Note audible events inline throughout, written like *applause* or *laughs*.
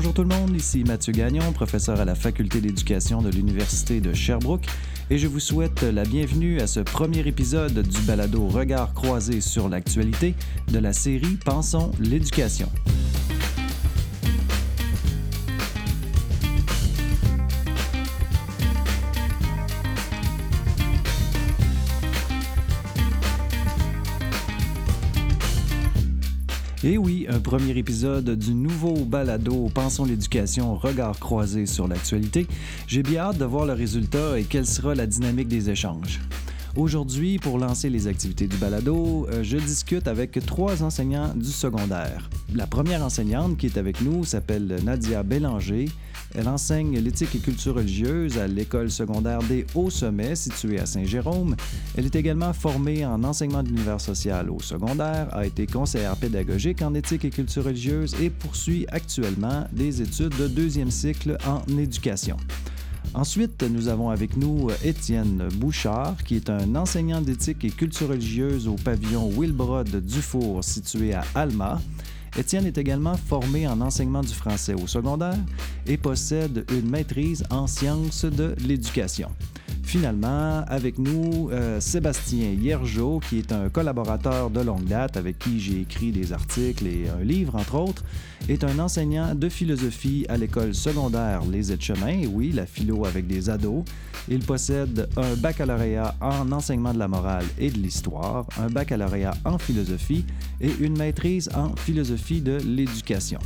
Bonjour tout le monde, ici Mathieu Gagnon, professeur à la Faculté d'éducation de l'Université de Sherbrooke, et je vous souhaite la bienvenue à ce premier épisode du balado Regard croisé sur l'actualité de la série Pensons l'éducation. Premier épisode du nouveau balado Pensons l'éducation, regard croisé sur l'actualité. J'ai bien hâte de voir le résultat et quelle sera la dynamique des échanges. Aujourd'hui, pour lancer les activités du balado, euh, je discute avec trois enseignants du secondaire. La première enseignante qui est avec nous s'appelle Nadia Bélanger. Elle enseigne l'éthique et culture religieuse à l'école secondaire des Hauts-Sommets, située à Saint-Jérôme. Elle est également formée en enseignement de social au secondaire, a été conseillère pédagogique en éthique et culture religieuse et poursuit actuellement des études de deuxième cycle en éducation. Ensuite, nous avons avec nous Étienne Bouchard, qui est un enseignant d'éthique et culture religieuse au pavillon Wilbrod Dufour, situé à Alma. Étienne est également formé en enseignement du français au secondaire et possède une maîtrise en sciences de l'éducation. Finalement, avec nous, euh, Sébastien Hiergeau, qui est un collaborateur de longue date avec qui j'ai écrit des articles et un livre, entre autres, est un enseignant de philosophie à l'école secondaire Les Etchemins, oui, la philo avec des ados. Il possède un baccalauréat en enseignement de la morale et de l'histoire, un baccalauréat en philosophie et une maîtrise en philosophie de l'éducation.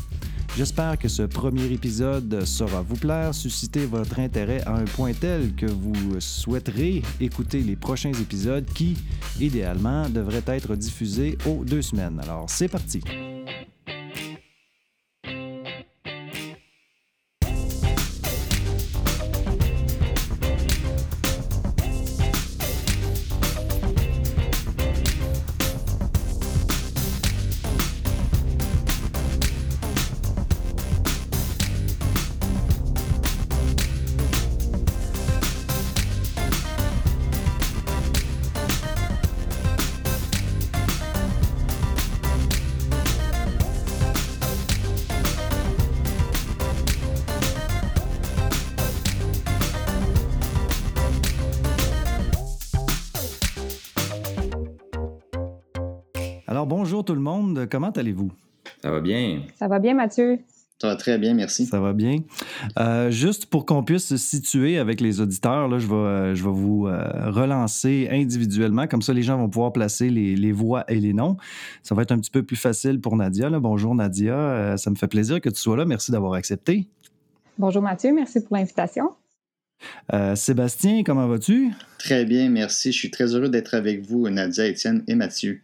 J'espère que ce premier épisode saura vous plaire, susciter votre intérêt à un point tel que vous souhaiterez écouter les prochains épisodes qui, idéalement, devraient être diffusés aux deux semaines. Alors, c'est parti. Comment allez-vous? Ça va bien. Ça va bien, Mathieu? Ça va très bien, merci. Ça va bien. Euh, juste pour qu'on puisse se situer avec les auditeurs, là, je, vais, euh, je vais vous euh, relancer individuellement. Comme ça, les gens vont pouvoir placer les, les, voix et les noms. Ça va être un petit peu plus facile pour Nadia. Là. Bonjour Nadia, ça me fait plaisir que tu sois là. Merci d'avoir accepté. Bonjour Mathieu, merci pour l'invitation. Sébastien, comment vas-tu? Très bien, merci. Je suis très heureux d'être avec vous, Nadia, Étienne et Mathieu.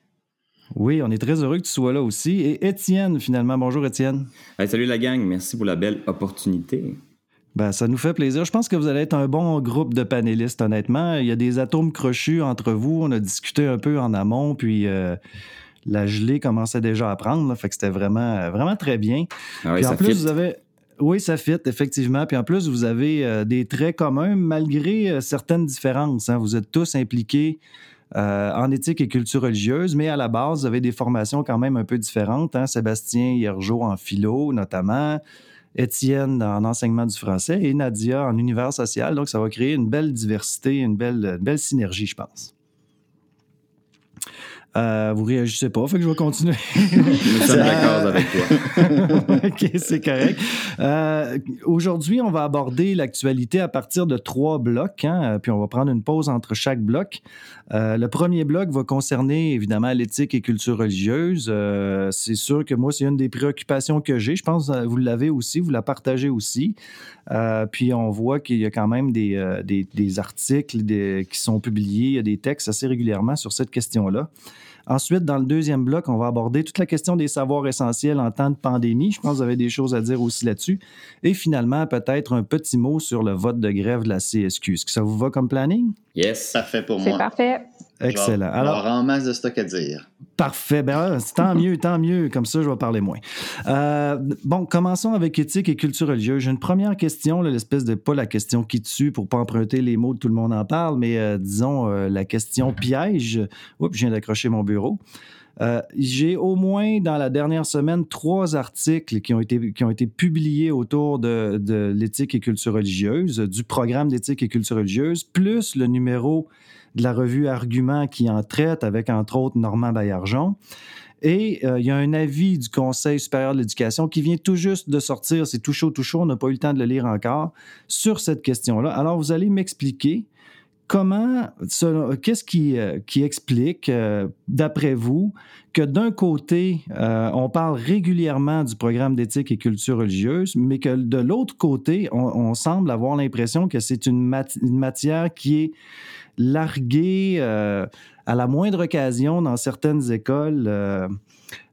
Oui, on est très heureux que tu sois là aussi. Et Étienne, finalement. Bonjour, Étienne. salut la gang. Merci pour la belle opportunité. Ben, ça nous fait plaisir. Je pense que vous allez être un bon groupe de panélistes, honnêtement. Il y a des atomes crochus entre vous. On a discuté un peu en amont, puis euh, la gelée commençait déjà à prendre. fait que c'était vraiment, vraiment très bien. Ah oui, puis en ça plus, fit. vous avez. Oui, ça fit, effectivement. Puis en plus, vous avez euh, des traits communs malgré euh, certaines différences. hein. Vous êtes tous impliqués euh, en éthique et culture religieuse, mais à la base, vous avez des formations quand même un peu différentes. Hein? Sébastien Hiergeau en philo, notamment. Étienne en enseignement du français et Nadia en univers social. Donc, ça va créer une belle diversité, une belle, une belle synergie, je pense. Euh, vous réagissez pas, fait que je vais continuer. *laughs* Nous sommes d'accord avec toi. *laughs* OK, c'est correct. Euh, Aujourd'hui, on va aborder l'actualité à partir de trois blocs, hein, puis on va prendre une pause entre chaque bloc. Euh, le premier bloc va concerner évidemment l'éthique et culture religieuse. Euh, c'est sûr que moi, c'est une des préoccupations que j'ai. Je pense que vous l'avez aussi, vous la partagez aussi. Euh, puis on voit qu'il y a quand même des, euh, des, des articles des, qui sont publiés, il y a des textes assez régulièrement sur cette question-là. Ensuite, dans le deuxième bloc, on va aborder toute la question des savoirs essentiels en temps de pandémie. Je pense que vous avez des choses à dire aussi là-dessus. Et finalement, peut-être un petit mot sur le vote de grève de la CSQ. Est-ce que ça vous va comme planning? Yes. Parfait pour C'est moi. parfait. Excellent. Alors, en masse de stock à dire. Parfait. Ben, tant mieux, tant mieux. Comme ça, je vais parler moins. Euh, bon, commençons avec éthique et culture religieuse. J'ai une première question, l'espèce de pas la question qui tue pour pas emprunter les mots de tout le monde en parle, mais euh, disons euh, la question piège. Oups, je viens d'accrocher mon bureau. J'ai au moins dans la dernière semaine trois articles qui ont été, qui ont été publiés autour de, de l'éthique et culture religieuse, du programme d'éthique et culture religieuse, plus le numéro de la revue Argument qui en traite avec, entre autres, Normand Baillargeon. Et euh, il y a un avis du Conseil supérieur de l'éducation qui vient tout juste de sortir, c'est tout chaud, tout chaud, on n'a pas eu le temps de le lire encore, sur cette question-là. Alors, vous allez m'expliquer comment, qu'est-ce qui, euh, explique, euh, d'après vous, que d'un côté, on parle régulièrement du programme d'éthique et culture religieuse, mais que de l'autre côté, on, semble avoir l'impression que c'est une, matière qui est largué euh, à la moindre occasion dans certaines écoles euh,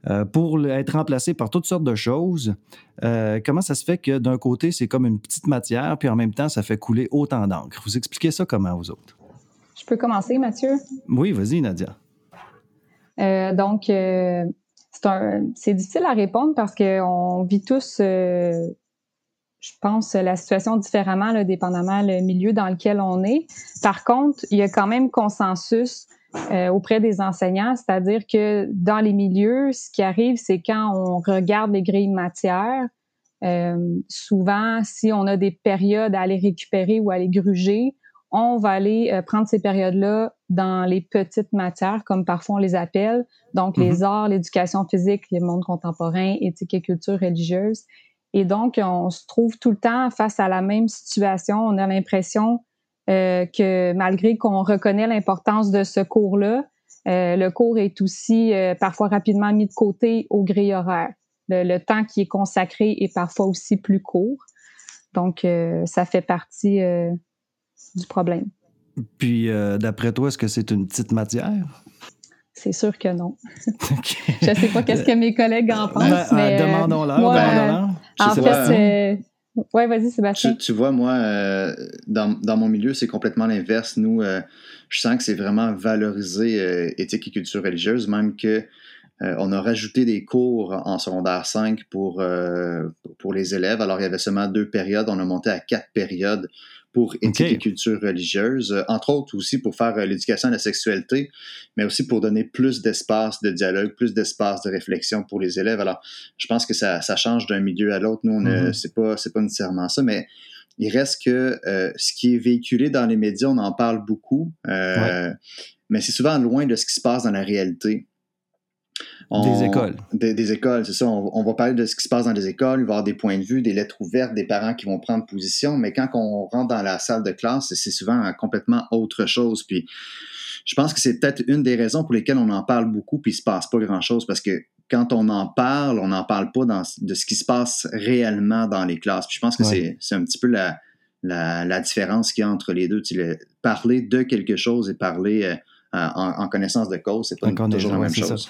euh, pour être remplacé par toutes sortes de choses. comment ça se fait que d'un côté, c'est comme une petite matière, puis en même temps, ça fait couler autant d'encre? Vous expliquez ça comment, vous autres? Je peux commencer, Mathieu? Oui, vas-y, Nadia. donc, c'est difficile à répondre parce qu'on vit tous je pense, la situation différemment, là, dépendamment le milieu dans lequel on est. Par contre, il y a quand même consensus euh, auprès des enseignants, c'est-à-dire que dans les milieux, ce qui arrive, c'est quand on regarde les grilles matières, euh, souvent, si on a des périodes à aller récupérer ou à aller gruger, on va aller euh, prendre ces périodes-là dans les petites matières, comme parfois on les appelle, donc les mm-hmm. arts, l'éducation physique, le monde contemporain, éthique et culture religieuse. Et donc, on se trouve tout le temps face à la même situation. On a l'impression euh, que malgré qu'on reconnaît l'importance de ce cours-là, euh, le cours est aussi euh, parfois rapidement mis de côté au grille horaire. Le, temps qui est consacré est parfois aussi plus court. Donc, ça fait partie du problème. Puis, d'après toi, est-ce que c'est une petite matière? C'est sûr que non. *laughs* *laughs* je ne sais pas qu'est-ce que mes collègues en pensent, ben, mais... Demandons-leur, demandons-leur. En fait, ouais, vas-y, Sébastien. Tu, vois, moi, euh, dans, dans, mon milieu, c'est complètement l'inverse. Nous, euh, je sens que c'est vraiment valorisé euh, éthique et culture religieuse, même que on a rajouté des cours en secondaire 5 pour, pour les élèves. Alors, il y avait seulement deux périodes. On a monté à quatre périodes pour éthique et culture religieuse, euh, entre autres aussi pour faire euh, l'éducation à la sexualité, mais aussi pour donner plus d'espace de dialogue, plus d'espace de réflexion pour les élèves. Alors, je pense que ça, ça change d'un milieu à l'autre. Nous, on mm-hmm. c'est pas c'est pas nécessairement ça, mais il reste que euh, ce qui est véhiculé dans les médias, on en parle beaucoup, mais c'est souvent loin de ce qui se passe dans la réalité des écoles. Des, écoles, c'est ça. On, va parler de ce qui se passe dans les écoles, il va y avoir des points de vue, des lettres ouvertes, des parents qui vont prendre position, mais quand on rentre dans la salle de classe, c'est souvent complètement autre chose. Puis je pense que c'est peut-être une des raisons pour lesquelles on en parle beaucoup, puis il se passe pas grand-chose, parce que quand on en parle, on n'en parle pas de ce qui se passe réellement dans les classes. Puis je pense que c'est un petit peu la, la, différence qu'il y a entre les deux. Tu parler de quelque chose et parler... Euh, euh, en, connaissance de cause, c'est pas toujours la même chose.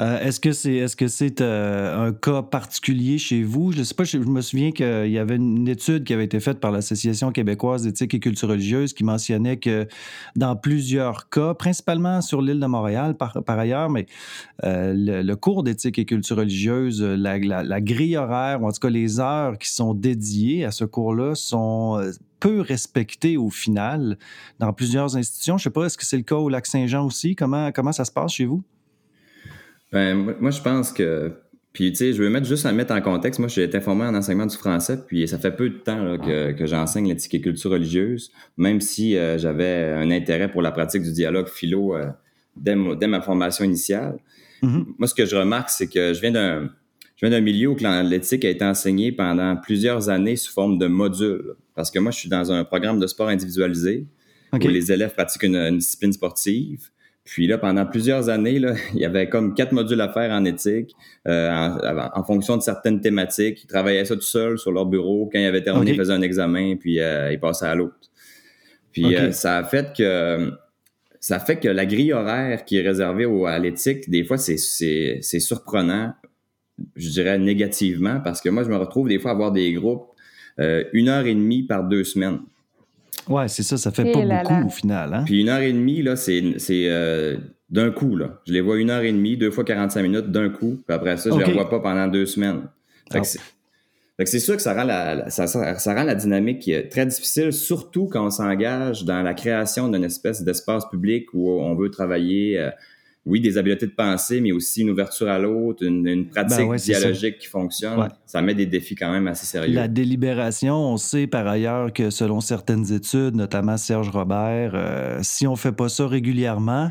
Euh, est-ce que c'est est-ce que c'est euh, un cas particulier chez vous? Je ne sais pas. Je, me souviens qu'il y avait une étude qui avait été faite par l'Association québécoise d'éthique et culture religieuse qui mentionnait que dans plusieurs cas, principalement sur l'île de Montréal par, ailleurs, mais le, cours d'éthique et culture religieuse, la, la, grille horaire, ou en tout cas les heures qui sont dédiées à ce cours-là sont peu respecté au final dans plusieurs institutions? Je ne sais pas, est-ce que c'est le cas au Lac-Saint-Jean aussi? Comment, comment ça se passe chez vous? Ben, moi, je pense que. Puis, tu sais, je veux mettre juste à mettre en contexte. Moi, j'ai été formé en enseignement du français, puis ça fait peu de temps que, j'enseigne l'éthique et culture religieuse, même si euh, j'avais un intérêt pour la pratique du dialogue philo euh, dès, ma formation initiale. Mm-hmm. Moi, ce que je remarque, c'est que je viens d'un je viens d'un milieu où l'éthique a été enseignée pendant plusieurs années sous forme de modules. Parce que moi, je suis dans un programme de sport individualisé où les élèves pratiquent une, discipline sportive. Puis là, pendant plusieurs années, là, *laughs* il y avait comme quatre modules à faire en éthique euh, en, fonction de certaines thématiques. Ils travaillaient ça tout seuls sur leur bureau. Quand ils avaient terminé, ils faisaient un examen, puis euh, ils passaient à l'autre. Puis euh, ça a fait que ça fait que la grille horaire qui est réservée à l'éthique, des fois, c'est surprenant je dirais négativement, parce que moi, je me retrouve des fois à avoir des groupes euh, une heure et demie par deux semaines. Ouais, c'est ça, ça fait pas beaucoup au final. Hein? Puis une heure et demie, là, c'est euh, d'un coup. Là. Je les vois une heure et demie, deux fois 45 minutes d'un coup. Puis après ça, je les revois pas pendant deux semaines. Fait que ah. c'est sûr que ça rend la, ça, ça, rend la dynamique très difficile, surtout quand on s'engage dans la création d'une espèce d'espace public où on veut travailler euh, oui, des habiletés de pensée, mais aussi une ouverture à l'autre, une, pratique ben dialogique qui fonctionne. Ça met des défis quand même assez sérieux. La délibération, on sait par ailleurs que selon certaines études, notamment Serge Robert, euh, si on fait pas ça régulièrement,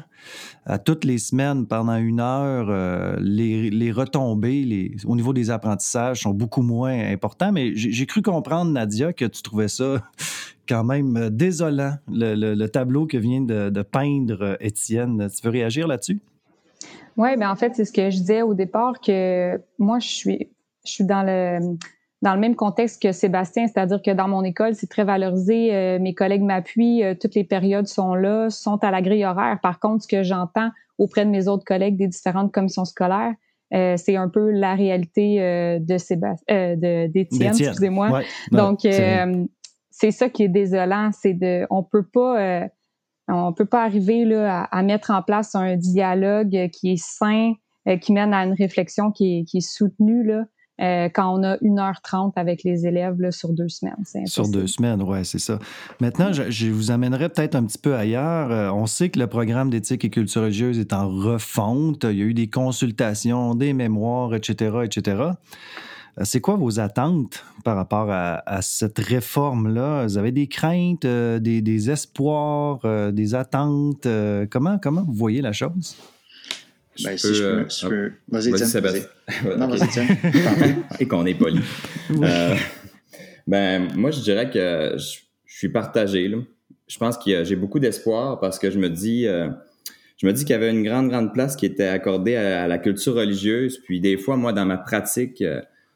à toutes les semaines pendant une heure, euh, les, retombées les, au niveau des apprentissages sont beaucoup moins importants. Mais j'ai cru comprendre, Nadia, que tu trouvais ça quand même euh, désolant, le, tableau que vient de, peindre euh, Étienne. Tu veux réagir là-dessus? Oui, mais ben, en fait, c'est ce que je disais au départ, que moi, je suis, je suis dans le dans le même contexte que Sébastien, c'est-à-dire que dans mon école, c'est très valorisé, euh, mes collègues m'appuient, toutes les périodes sont là, sont à la grille horaire. Par contre, ce que j'entends auprès de mes autres collègues des différentes commissions scolaires, c'est un peu la réalité de Sébastien, d'Étienne, excusez-moi. Donc, c'est ça qui est désolant, c'est de, on peut pas, euh, on peut pas arriver là, à, mettre en place un dialogue qui est sain, euh, qui mène à une réflexion qui est, qui est soutenue là, euh, quand on a 1h30 avec les élèves là, sur deux semaines. Sur deux semaines, oui, c'est ça. Maintenant, je, je, vous amènerai peut-être un petit peu ailleurs. on sait que le programme d'éthique et culture religieuse est en refonte. Il y a eu des consultations, des mémoires, etc., etc. Euh, c'est quoi vos attentes par rapport à, cette réforme-là? Vous avez des craintes, euh, des, espoirs, euh, des attentes? comment, comment vous voyez la chose? Ben, si je peux, Vas-y, vas non, vas-y, tiens. *laughs* Et qu'on est poli. ben, moi, je dirais que je, suis partagé. Là. Je pense que j'ai beaucoup d'espoir parce que je me dis... je me dis qu'il y avait une grande, grande place qui était accordée à, la culture religieuse. Puis des fois, moi, dans ma pratique,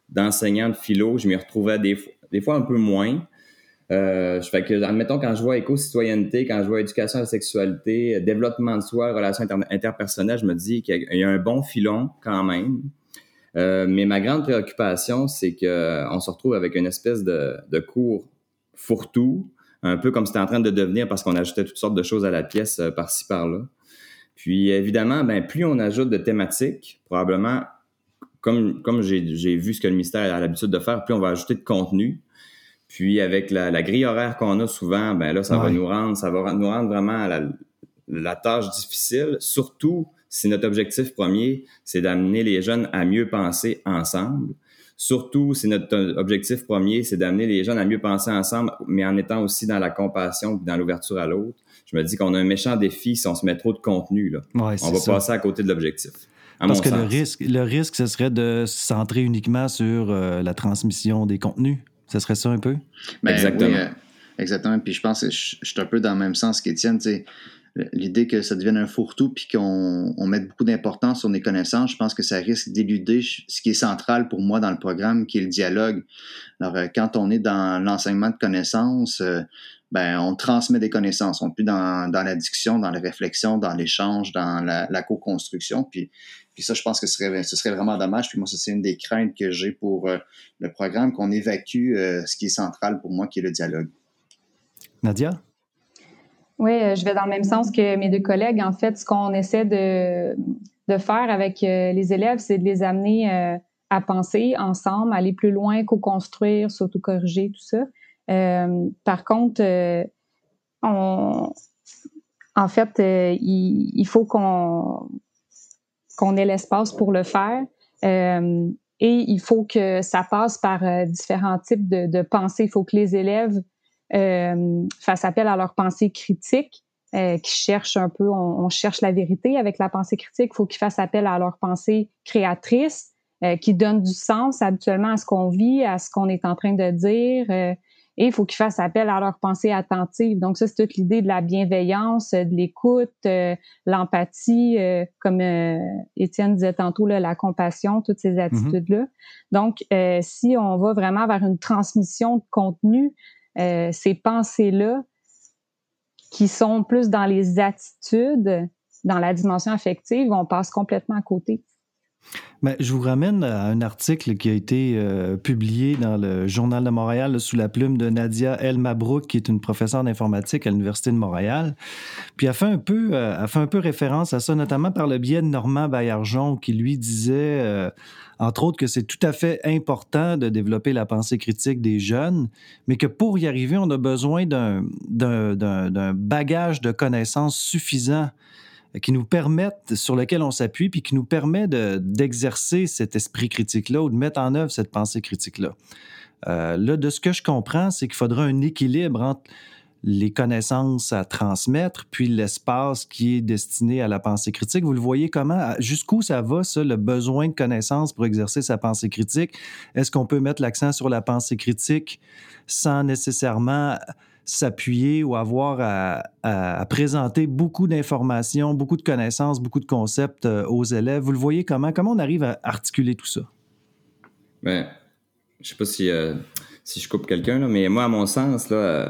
d'enseignant de philo, je m'y retrouvais des, fois un peu moins. Euh, que, admettons, quand je vois éco-citoyenneté, quand je vois éducation à la sexualité, développement de soi, relations interpersonnelles, je me dis qu'il y a un bon filon quand même. Euh, mais ma grande préoccupation, c'est qu'on se retrouve avec une espèce de, de cours fourre-tout, un peu comme c'était en train de devenir parce qu'on ajoutait toutes sortes de choses à la pièce euh, par-ci, par-là. Puis évidemment, ben, plus on ajoute de thématiques, probablement comme, comme j'ai vu ce que le ministère a l'habitude de faire, puis on va ajouter de contenu. Puis avec la, grille horaire qu'on a souvent, ben là, ça va nous rendre, ça va nous rendre vraiment la, la tâche difficile, surtout si notre objectif premier, c'est d'amener les jeunes à mieux penser ensemble. Surtout si notre objectif premier, c'est d'amener les jeunes à mieux penser ensemble, mais en étant aussi dans la compassion et dans l'ouverture à l'autre. Je me dis qu'on a un méchant défi si on se met trop de contenu. Là. on va passer à côté de l'objectif. Parce que le risque, le risque, ce serait de se centrer uniquement sur euh, la transmission des contenus. Ce serait ça un peu? Ben exactement. Euh, exactement. Puis je pense que je, suis un peu dans le même sens qu'Étienne. L'idée que ça devienne un fourre-tout puis qu'on on mette beaucoup d'importance sur les connaissances, je pense que ça risque d'éluder ce qui est central pour moi dans le programme, qui est le dialogue. Alors, euh, quand on est dans l'enseignement de connaissances, ben, on transmet des connaissances. On est plus dans, dans la dans la réflexion, dans l'échange, dans la, la co-construction. Puis puis ça, je pense que ce serait, ce serait vraiment dommage. Puis moi, c'est une des craintes que j'ai pour euh, le programme, qu'on évacue euh, ce qui est central pour moi, qui est le dialogue. Nadia? Oui, euh, je vais dans le même sens que mes deux collègues. En fait, ce qu'on essaie de, faire avec les élèves, c'est de les amener à penser ensemble, aller plus loin, co-construire, s'auto-corriger, tout ça. par contre, on, en fait, il, faut qu'on qu'on ait l'espace pour le faire. Euh, et il faut que ça passe par euh, différents types de, de, pensées. Il faut que les élèves euh, fassent appel à leur pensée critique, euh, qui cherchent un peu, on, on, cherche la vérité avec la pensée critique. Il faut qu'ils fassent appel à leur pensée créatrice, euh, qui donne du sens habituellement à ce qu'on vit, à ce qu'on est en train de dire. Et il faut qu'ils fassent appel à leur pensée attentive. Donc ça, c'est toute l'idée de la bienveillance, de l'écoute, euh, l'empathie, euh, comme euh, Étienne disait tantôt, là, la compassion, toutes ces mm-hmm. attitudes-là. Donc, si on va vraiment vers une transmission de contenu, ces pensées-là, qui sont plus dans les attitudes, dans la dimension affective, on passe complètement à côté. Ben, je vous ramène à un article qui a été euh, publié dans le Journal de Montréal sous la plume de Nadia El Mabrouk, qui est une professeure d'informatique à l'Université de Montréal. Puis elle fait, un peu, euh, fait un peu référence à ça, notamment par le biais de Normand Baillargeon, qui lui disait, euh, entre autres, que c'est tout à fait important de développer la pensée critique des jeunes, mais que pour y arriver, on a besoin d'un bagage de connaissances suffisant qui nous permettent, sur lequel on s'appuie, puis qui nous permet d'exercer cet esprit critique-là ou de mettre en œuvre cette pensée critique-là. Euh, là, de ce que je comprends, c'est qu'il faudra un équilibre entre les connaissances à transmettre, puis l'espace qui est destiné à la pensée critique. Vous le voyez comment, jusqu'où ça va, ça, le besoin de connaissances pour exercer sa pensée critique? Est-ce qu'on peut mettre l'accent sur la pensée critique sans nécessairement s'appuyer ou avoir à, présenter beaucoup d'informations, beaucoup de connaissances, beaucoup de concepts euh, aux élèves. Vous le voyez comment? Comment on arrive à articuler tout ça? Ben, je sais pas si, euh, si je coupe quelqu'un, mais moi, à mon sens, là, euh,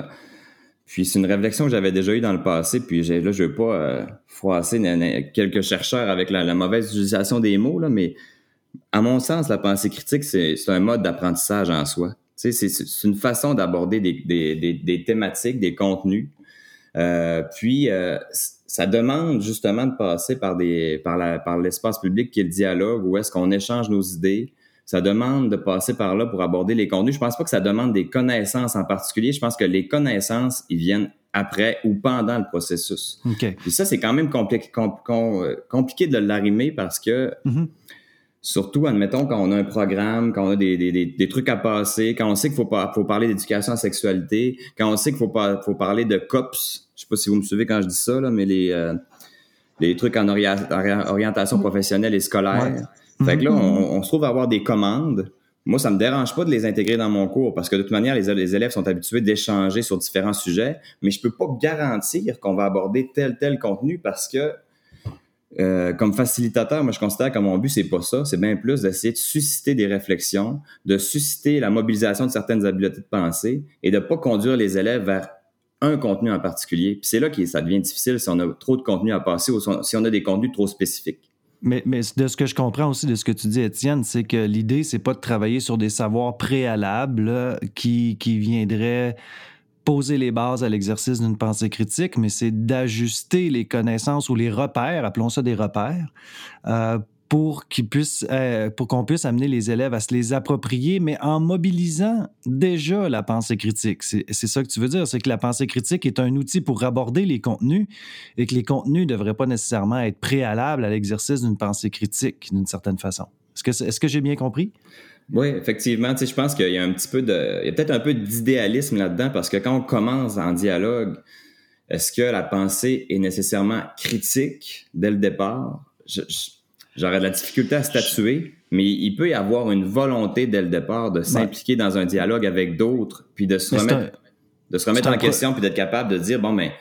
puis c'est une réflexion que j'avais déjà eue dans le passé, puis là, je veux pas froisser quelques chercheurs avec la, mauvaise utilisation des mots, là, mais à mon sens, la pensée critique, c'est un mode d'apprentissage en soi. C'est une façon d'aborder des, thématiques, des contenus. Euh, puis, euh, ça demande justement de passer par, des, par, la, par l'espace public qui est le dialogue, où est-ce qu'on échange nos idées. Ça demande de passer par là pour aborder les contenus. Je pense pas que ça demande des connaissances en particulier. Je pense que les connaissances, ils viennent après ou pendant le processus. Okay. Puis ça, c'est quand même compliqué, euh, compliqué de l'arrimer parce que mm-hmm. Surtout, admettons, quand on a un programme, quand on a des, des, des, trucs à passer, quand on sait qu'il faut, faut parler d'éducation à sexualité, quand on sait qu'il faut, faut parler de COPS, je sais pas si vous me suivez quand je dis ça, là, mais les, euh, les trucs en orientation professionnelle et scolaire. Fait que là, on, on, se trouve à avoir des commandes. Moi, ça me dérange pas de les intégrer dans mon cours parce que de toute manière, les, les élèves sont habitués d'échanger sur différents sujets, mais je peux pas garantir qu'on va aborder tel tel contenu parce que euh, comme facilitateur, moi, je considère que mon but, c'est pas ça. C'est bien plus d'essayer de susciter des réflexions, de susciter la mobilisation de certaines habiletés de pensée et de pas conduire les élèves vers un contenu en particulier. Puis c'est là que ça devient difficile si on a trop de contenu à passer ou si on a des contenus trop spécifiques. Mais, de ce que je comprends aussi de ce que tu dis, Étienne, c'est que l'idée, c'est pas de travailler sur des savoirs préalables qui, qui viendraient poser les bases à l'exercice d'une pensée critique, mais c'est d'ajuster les connaissances ou les repères, appelons ça des repères, euh, pour qu'ils puissent, euh, pour qu'on puisse amener les élèves à se les approprier, mais en mobilisant déjà la pensée critique. C'est ça que tu veux dire, c'est que la pensée critique est un outil pour aborder les contenus et que les contenus ne devraient pas nécessairement être préalables à l'exercice d'une pensée critique d'une certaine façon. Est-ce que, j'ai bien compris? Oui, effectivement. Tu sais, je pense qu'il y a un petit peu de. Il y a peut-être un peu d'idéalisme là-dedans parce que quand on commence en dialogue, est-ce que la pensée est nécessairement critique dès le départ? J'aurais de la difficulté à statuer, mais il peut y avoir une volonté dès le départ de s'impliquer dans un dialogue avec d'autres, puis de se remettre, de se remettre en question, puis d'être capable de dire bon, mais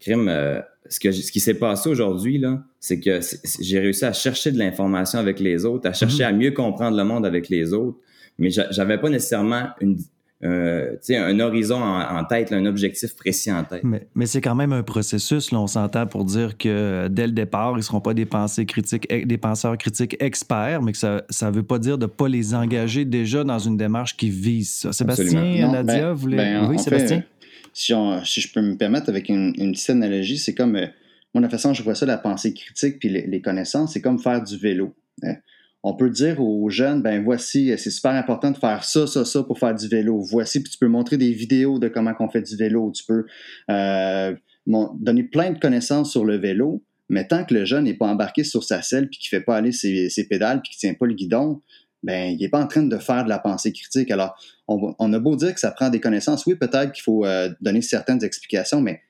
crime, euh, ce, que, ce qui s'est passé aujourd'hui, là, c'est que j'ai réussi à chercher de l'information avec les autres, à chercher mhm. à mieux comprendre le monde avec les autres, mais j'avais pas nécessairement une, euh, un horizon en, tête, un objectif précis en tête. Mais, mais c'est quand même un processus, là, on s'entend pour dire que euh, dès le départ, ils ne seront pas des, pensées critiques, des penseurs critiques experts, mais que ça ne veut pas dire de ne pas les engager déjà dans une démarche qui vise ça. Sébastien, Nadia, vous voulez... Ben, oui, Sébastien? Si, je peux me permettre avec une, petite analogie, c'est comme, euh, moi, la façon je vois ça, la pensée critique puis les, connaissances, c'est comme faire du vélo. Hein. On peut dire aux jeunes, ben voici, c'est super important de faire ça, ça, ça pour faire du vélo. Voici, puis tu peux montrer des vidéos de comment on fait du vélo. Tu peux euh, donner plein de connaissances sur le vélo, mais tant que le jeune n'est pas embarqué sur sa selle puis qu'il ne fait pas aller ses, ses pédales puis qu'il ne tient pas le guidon, ben, il n'est pas en train de faire de la pensée critique. Alors, on, a beau dire que ça prend des connaissances. Oui, peut-être qu'il faut euh, donner certaines explications, mais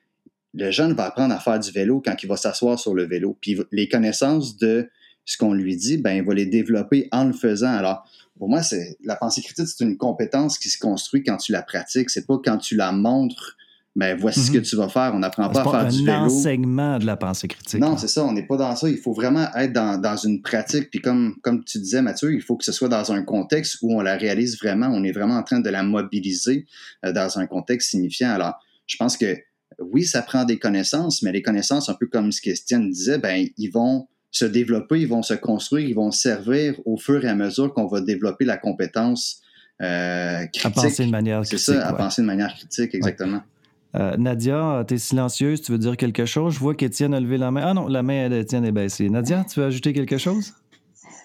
le jeune va apprendre à faire du vélo quand il va s'asseoir sur le vélo. Puis les connaissances de ce qu'on lui dit, ben, il va les développer en le faisant. Alors, pour moi, c'est la pensée critique, c'est une compétence qui se construit quand tu la pratiques. C'est pas quand tu la montres ben voici ce que mhm. tu vas faire. On n'apprend pas à faire du vélo. un enseignement de la pensée critique. Non, c'est ça. On n'est pas dans ça. Il faut vraiment être dans, dans, une pratique. Puis comme, comme tu disais, Mathieu, il faut que ce soit dans un contexte où on la réalise vraiment. On est vraiment en train de la mobiliser euh, dans un contexte signifiant. Alors, je pense que oui, ça prend des connaissances, mais les connaissances, un peu comme ce qu'Estienne disait, ben ils vont se développer, ils vont se construire, ils vont servir au fur et à mesure qu'on va développer la compétence euh, critique. À penser de manière critique. C'est ça, à penser de manière critique, exactement. Euh, Nadia, tu es silencieuse, tu veux dire quelque chose? Je vois qu'Étienne a levé la main. Ah non, la main d'Étienne est baissée. Nadia, tu veux ajouter quelque chose?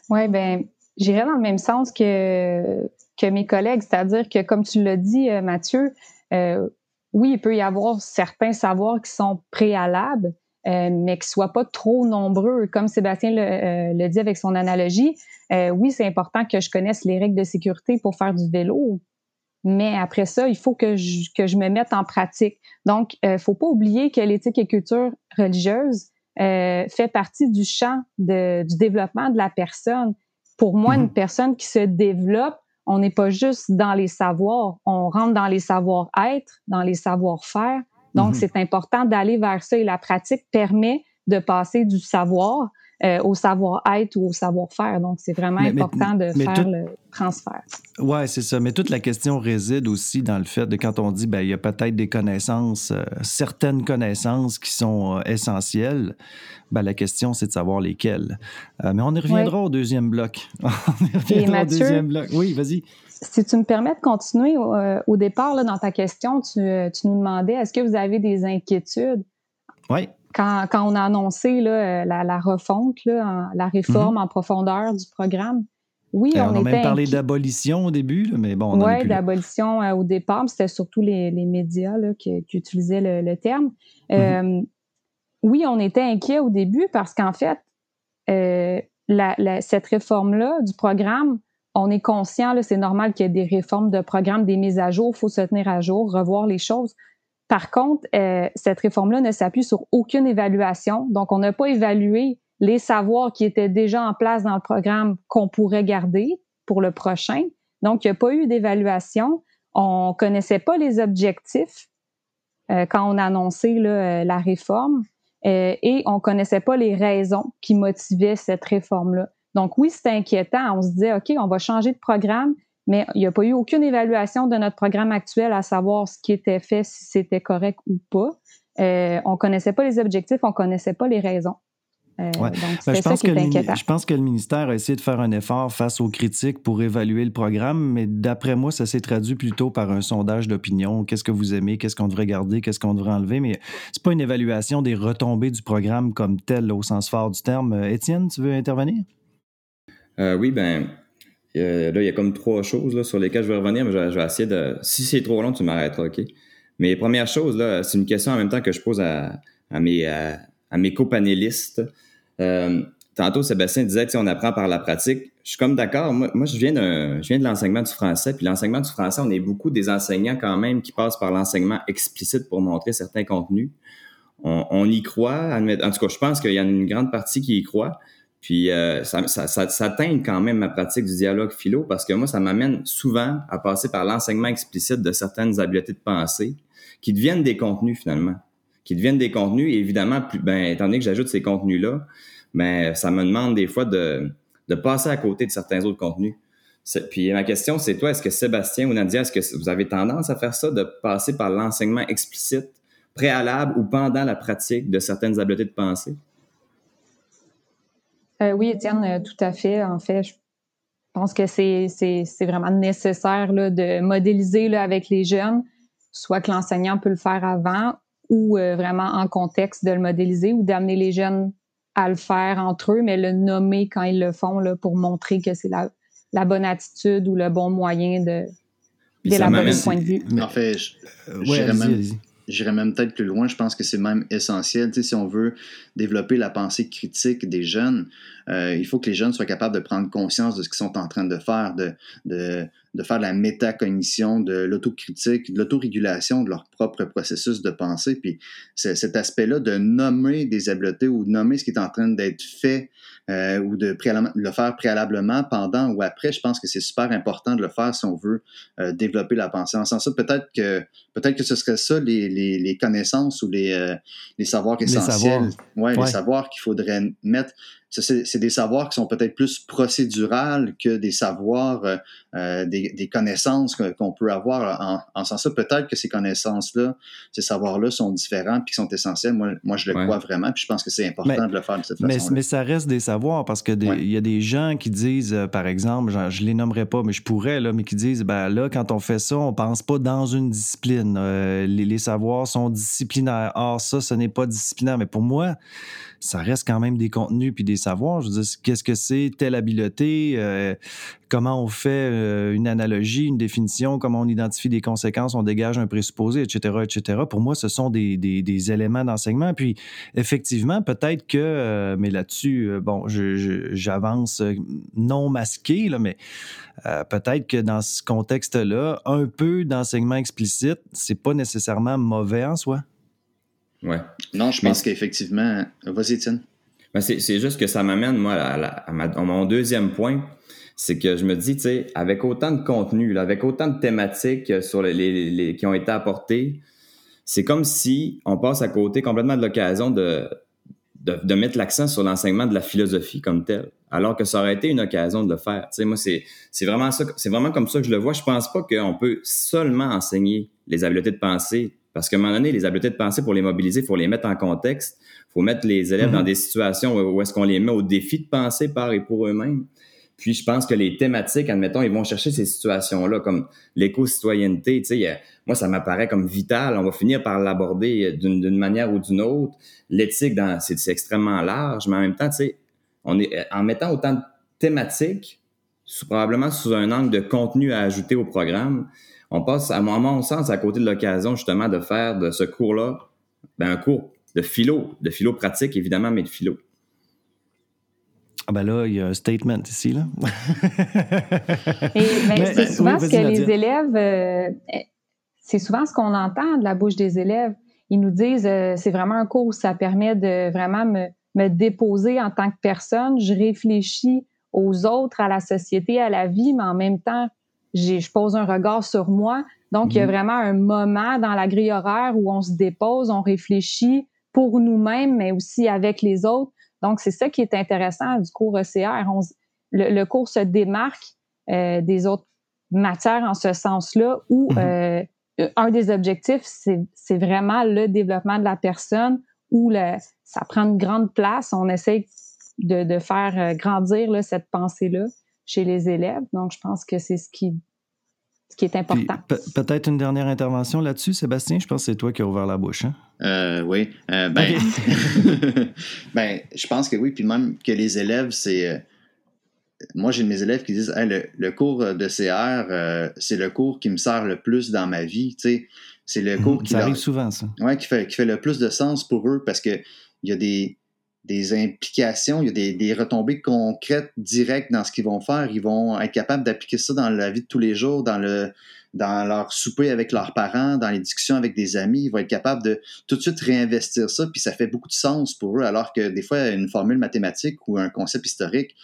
Oui, bien, j'irais dans le même sens que, que mes collègues, c'est-à-dire que, comme tu l'as dit, euh, Mathieu, euh, oui, il peut y avoir certains savoirs qui sont préalables, mais qui ne soient pas trop nombreux. Comme Sébastien le, le dit avec son analogie, oui, c'est important que je connaisse les règles de sécurité pour faire du vélo, mais après ça, il faut que je, que je me mette en pratique. Donc, il ne faut pas oublier que l'éthique et culture religieuse euh, fait partie du champ de, du développement de la personne. Pour moi, une mhm. personne qui se développe, on n'est pas juste dans les savoirs, on rentre dans les savoir-être, dans les savoir-faire. Donc, mhm. c'est important d'aller vers ça et la pratique permet de passer du savoir euh, au savoir-être ou au savoir-faire. Donc, c'est vraiment important de faire le transfert. Oui, c'est ça. Mais toute la question réside aussi dans le fait de quand on dit, ben, il y a peut-être des connaissances, euh, certaines connaissances qui sont euh, essentielles. Ben, la question, c'est de savoir lesquelles. mais *laughs* on y reviendra au deuxième bloc. on y reviendra au deuxième bloc. Oui, vas-y. Si tu me permets de continuer, au, départ, là, dans ta question, tu, tu nous demandais, est-ce que vous avez des inquiétudes? Oui quand, quand, on a annoncé là, la, la, refonte, là, la réforme mhm. en profondeur du programme, oui, on, on a même parlé d'abolition au début, mais bon. Oui, d'abolition euh, au départ, c'était surtout les, les médias là, qui, qui, utilisaient le, le terme. Mhm. Euh, oui, on était inquiet au début parce qu'en fait, euh, la, la, cette réforme-là du programme, on est conscient, c'est normal qu'il y ait des réformes de programme, des mises à jour, il faut se tenir à jour, revoir les choses. Par contre, euh, cette réforme-là ne s'appuie sur aucune évaluation. Donc, on n'a pas évalué les savoirs qui étaient déjà en place dans le programme qu'on pourrait garder pour le prochain. Donc, il n'y a pas eu d'évaluation. On connaissait pas les objectifs euh, quand on a annoncé euh, la réforme et on connaissait pas les raisons qui motivaient cette réforme-là. Donc, oui, c'était inquiétant. On se disait, OK, on va changer de programme, mais il n'y a pas eu aucune évaluation de notre programme actuel à savoir ce qui était fait, si c'était correct ou pas. Euh, on ne connaissait pas les objectifs, on ne connaissait pas les raisons. Euh, donc, ben, je, pense que je pense que le ministère a essayé de faire un effort face aux critiques pour évaluer le programme, mais d'après moi, ça s'est traduit plutôt par un sondage d'opinion. Qu'est-ce que vous aimez, qu'est-ce qu'on devrait garder, qu'est-ce qu'on devrait enlever, mais c'est pas une évaluation des retombées du programme comme tel au sens fort du terme. Euh, Étienne, tu veux intervenir? oui, ben là, il y a comme trois choses là, sur lesquelles je vais revenir, mais je, vais essayer de. Si c'est trop long, tu m'arrêteras, OK? Mais première chose, là, c'est une question en même temps que je pose à, mes, à, mes copanélistes. Euh, tantôt, Sébastien disait que on apprend par la pratique. Je suis comme d'accord. Moi, moi, je viens je viens de l'enseignement du français. Puis l'enseignement du français, on est beaucoup des enseignants quand même qui passent par l'enseignement explicite pour montrer certains contenus. On, on y croit. En tout cas, je pense qu'il y en a une grande partie qui y croit. Puis euh, ça, ça, quand même ma pratique du dialogue philo parce que moi, ça m'amène souvent à passer par l'enseignement explicite de certaines habiletés de pensée qui deviennent des contenus finalement, qui deviennent des contenus. Et évidemment, ben, étant donné que j'ajoute ces contenus-là, ben, ça me demande des fois de, de passer à côté de certains autres contenus. Puis ma question, c'est toi, est-ce que Sébastien ou Nadia, est-ce que vous avez tendance à faire ça, de passer par l'enseignement explicite, préalable ou pendant la pratique de certaines habiletés de pensée? Euh, oui, Étienne, euh, tout à fait. En fait, je pense que c'est vraiment nécessaire là, de modéliser là, avec les jeunes, soit que l'enseignant peut le faire avant ou euh, vraiment en contexte de le modéliser ou d'amener les jeunes à le faire entre eux, mais le nommer quand ils le font là, pour montrer que c'est la, la, bonne attitude ou le bon moyen de d'élaborer le point de vue. En fait, je, J'irais même peut-être plus loin. Je pense que c'est même essentiel. si on veut développer la pensée critique des jeunes, euh, il faut que les jeunes soient capables de prendre conscience de ce qu'ils sont en train de faire, de, de, de faire de la métacognition, de l'autocritique, de l'autorégulation de leur propre processus de pensée. Puis cet aspect-là de nommer des habiletés ou de nommer ce qui est en train d'être fait euh, ou de le faire préalablement, pendant ou après, je pense que c'est super important de le faire si on veut euh, développer la pensée. En sens ça, peut-être que peut-être que ce serait ça les, les, les connaissances ou les, euh, les savoirs essentiels. Les savoirs. Ouais, les savoirs qu'il faudrait mettre c'est des savoirs qui sont peut-être plus procédurales que des savoirs, euh, euh des, des, connaissances qu'on peut avoir en, en sens ça. Peut-être que ces connaissances-là, ces savoirs-là sont différents puis sont essentiels. Moi, moi je le crois vraiment puis je pense que c'est important de le faire de cette façon. Mais, mais, ça reste des savoirs parce que il y a des gens qui disent, euh, par exemple, genre, je les nommerai pas, mais je pourrais, là, mais qui disent, ben là, quand on fait ça, on pense pas dans une discipline. Euh, les, les, savoirs sont disciplinaires. Or, ça, ce n'est pas disciplinaire. Mais pour moi, ça reste quand même des contenus puis des savoirs. Je veux dire, qu'est-ce que c'est telle habileté? Euh, comment on fait euh, une analogie, une définition, comment on identifie des conséquences, on dégage un présupposé, etc., etc. Pour moi, ce sont des, des, éléments d'enseignement. Puis, effectivement, peut-être que, euh, mais là-dessus, bon, j'avance non masqué, là, mais peut-être que dans ce contexte-là, un peu d'enseignement explicite, c'est pas nécessairement mauvais en soi. Ouais. Non, je pense qu'effectivement. Vas-y, Étienne. Ben c'est juste que ça m'amène, moi, à, mon deuxième point. C'est que je me dis, tu sais, avec autant de contenu, avec autant de thématiques sur les, qui ont été apportées, c'est comme si on passe à côté complètement de l'occasion de, de, mettre l'accent sur l'enseignement de la philosophie comme tel, alors que ça aurait été une occasion de le faire. Tu sais, moi, c'est, c'est vraiment ça, c'est vraiment comme ça que je le vois. Je pense pas qu'on peut seulement enseigner les habiletés de pensée parce qu'à un moment donné, les habiletés de pensée, pour les mobiliser, il faut les mettre en contexte. Il faut mettre les élèves dans mhm. des situations où est-ce qu'on les met au défi de penser par et pour eux-mêmes. Puis je pense que les thématiques, admettons, ils vont chercher ces situations-là, comme l'éco-citoyenneté. Tu sais, moi, ça m'apparaît comme vital. On va finir par l'aborder d'une manière ou d'une autre. L'éthique, c'est extrêmement large, mais en même temps, tu sais, on est, en mettant autant de thématiques, probablement sous un angle de contenu à ajouter au programme, on passe, à mon sens, à côté de l'occasion justement de faire de ce cours-là ben, un cours de philo, de philo pratique évidemment, mais de philo. Ah ben là, il y a un statement ici, là. *laughs* Ben, c'est souvent ce que les élèves, euh, c'est souvent ce qu'on entend de la bouche des élèves. Ils nous disent, euh, c'est vraiment un cours où ça permet de vraiment me, me déposer en tant que personne. Je réfléchis aux autres, à la société, à la vie, mais en même temps, je pose un regard sur moi. Donc, il y a mhm. vraiment un moment dans la grille horaire où on se dépose, on réfléchit pour nous-mêmes, mais aussi avec les autres. Donc, c'est ça qui est intéressant du cours ECR. le, cours se démarque euh, des autres matières en ce sens-là, où mhm. euh, un des objectifs, c'est vraiment le développement de la personne, où le, ça prend une grande place. On essaie de, de faire euh, grandir là, cette pensée-là chez les élèves. Donc, je pense que c'est ce qui, ce qui est important. Peut-être une dernière intervention là-dessus, Sébastien. Je pense que c'est toi qui as ouvert la bouche. Hein? Euh, oui. Euh, ben, *laughs* ben, je pense que oui. Puis même que les élèves, c'est. Euh, moi, j'ai mes élèves qui disent le, cours de CR, c'est le cours qui me sert le plus dans ma vie. C'est le cours qui. Ça arrive souvent, ça. Oui, qui fait, qui fait le plus de sens pour eux parce qu'il y a des des implications, il y a des, retombées concrètes, directes dans ce qu'ils vont faire. Ils vont être capables d'appliquer ça dans la vie de tous les jours, dans le dans leur souper avec leurs parents, dans les discussions avec des amis. Ils vont être capables de tout de suite réinvestir ça, puis ça fait beaucoup de sens pour eux, alors que des fois, une formule mathématique ou un concept historique,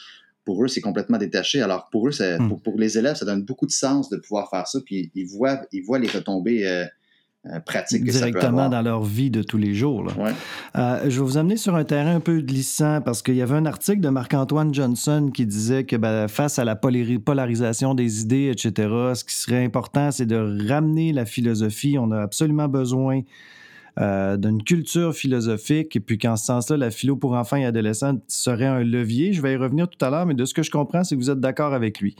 pour eux, c'est complètement détaché. Alors pour eux, hmm. pour, les élèves, ça donne beaucoup de sens de pouvoir faire ça, puis ils voient, ils voient les retombées. Euh, euh, directement dans leur vie de tous les jours. Euh, je vais vous amener sur un terrain un peu glissant parce qu'il y avait un article de Marc-Antoine Johnson qui disait que ben, face à la polarisation des idées, etc., ce qui serait important, c'est de ramener la philosophie. On a absolument besoin euh, d'une culture philosophique, et puis qu'en ce sens-là, la philo pour enfants et adolescents serait un levier. Je vais y revenir tout à l'heure, mais de ce que je comprends, c'est que vous êtes d'accord avec lui.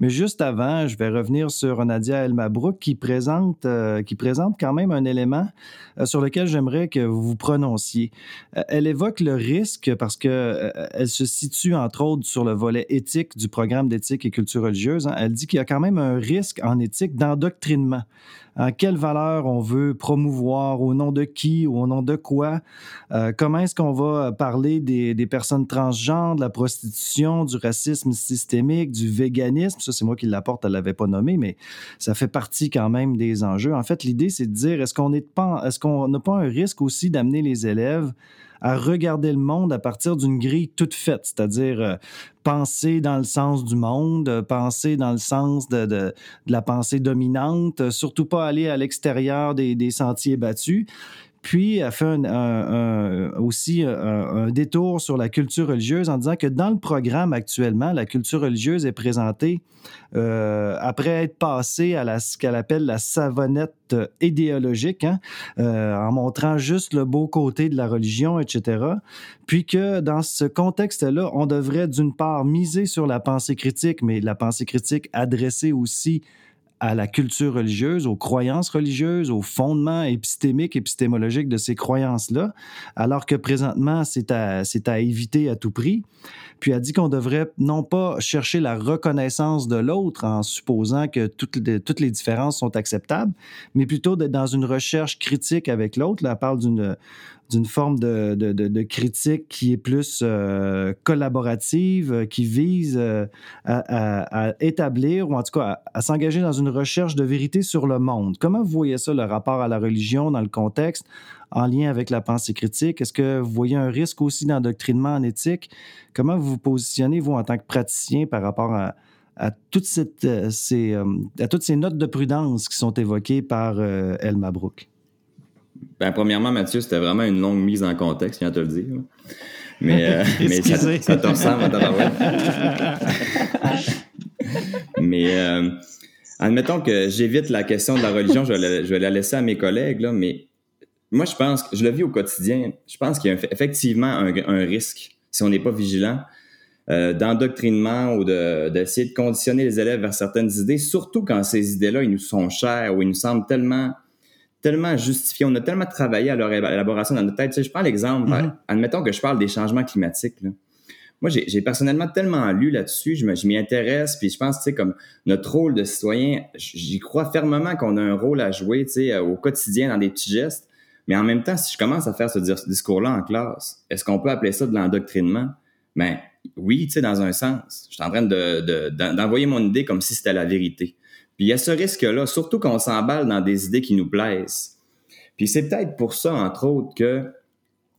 Mais juste avant, je vais revenir sur Nadia Elmabrook qui présente, euh, qui présente quand même un élément euh, sur lequel j'aimerais que vous vous prononciez. elle évoque le risque parce que elle se situe entre autres sur le volet éthique du programme d'éthique et culture religieuse. Hein. Elle dit qu'il y a quand même un risque en éthique d'endoctrinement. Hein, quelle valeur on veut promouvoir, au nom de qui, au nom de quoi, euh, comment est-ce qu'on va parler des, personnes transgenres, de la prostitution, du racisme systémique, du véganisme? Ça, c'est moi qui l'apporte, elle ne l'avait pas nommé, mais ça fait partie quand même des enjeux. En fait, l'idée, c'est de dire, est-ce qu'on est qu'on n'a pas un risque aussi d'amener les élèves à regarder le monde à partir d'une grille toute faite, c'est-à-dire euh, penser dans le sens du monde, euh, penser dans le sens de, la pensée dominante, euh, surtout pas aller à l'extérieur des, sentiers battus. Puis, elle fait aussi un, détour sur la culture religieuse en disant que dans le programme actuellement, la culture religieuse est présentée euh, après être passée à ce qu'elle appelle la savonnette idéologique, hein, euh, en montrant juste le beau côté de la religion, etc. Puis que dans ce contexte-là, on devrait d'une part miser sur la pensée critique, mais la pensée critique adressée aussi à la culture religieuse, aux croyances religieuses, aux fondements épistémiques, épistémologiques de ces croyances-là, alors que présentement, c'est à, à éviter à tout prix. Puis elle dit qu'on devrait non pas chercher la reconnaissance de l'autre en supposant que toutes les, toutes les différences sont acceptables, mais plutôt d'être dans une recherche critique avec l'autre. Elle parle d'une d'une forme de, de, critique qui est plus euh, collaborative, euh, qui vise euh, à, établir, ou en tout cas à, s'engager dans une recherche de vérité sur le monde. Comment vous voyez ça, le rapport à la religion dans le contexte, en lien avec la pensée critique? Est-ce que vous voyez un risque aussi d'endoctrinement en éthique? Comment vous vous positionnez, vous, en tant que praticien, par rapport à, toutes ces notes de prudence qui sont évoquées par Elma Brook? Ben, premièrement, Mathieu, c'était vraiment une longue mise en contexte, je viens de te le dire. Mais, euh, *laughs* mais ça, ça, te ressemble à *laughs* Mais euh, admettons que j'évite la question de la religion, je vais, la, laisser à mes collègues, là, mais moi, je pense je le vis au quotidien. Je pense qu'il y a effectivement un, risque, si on n'est pas vigilant, euh, d'endoctrinement ou d'essayer de, conditionner les élèves vers certaines idées, surtout quand ces idées-là, ils nous sont chères ou ils nous semblent tellement tellement justifié, on a tellement travaillé à leur élaboration dans notre tête. Tu sais, je prends l'exemple, mm-hmm. admettons que je parle des changements climatiques. Moi, j'ai personnellement tellement lu là-dessus, je m'y intéresse, puis je pense, tu sais, comme notre rôle de citoyen, j'y crois fermement qu'on a un rôle à jouer, tu sais, au quotidien dans des petits gestes. Mais en même temps, si je commence à faire ce discours-là en classe, est-ce qu'on peut appeler ça de l'endoctrinement? Ben oui, tu sais, dans un sens. Je suis en train d'envoyer mon idée comme si c'était la vérité. Puis il y a ce risque-là, surtout quand on s'emballe dans des idées qui nous plaisent. Puis c'est peut-être pour ça, entre autres, que,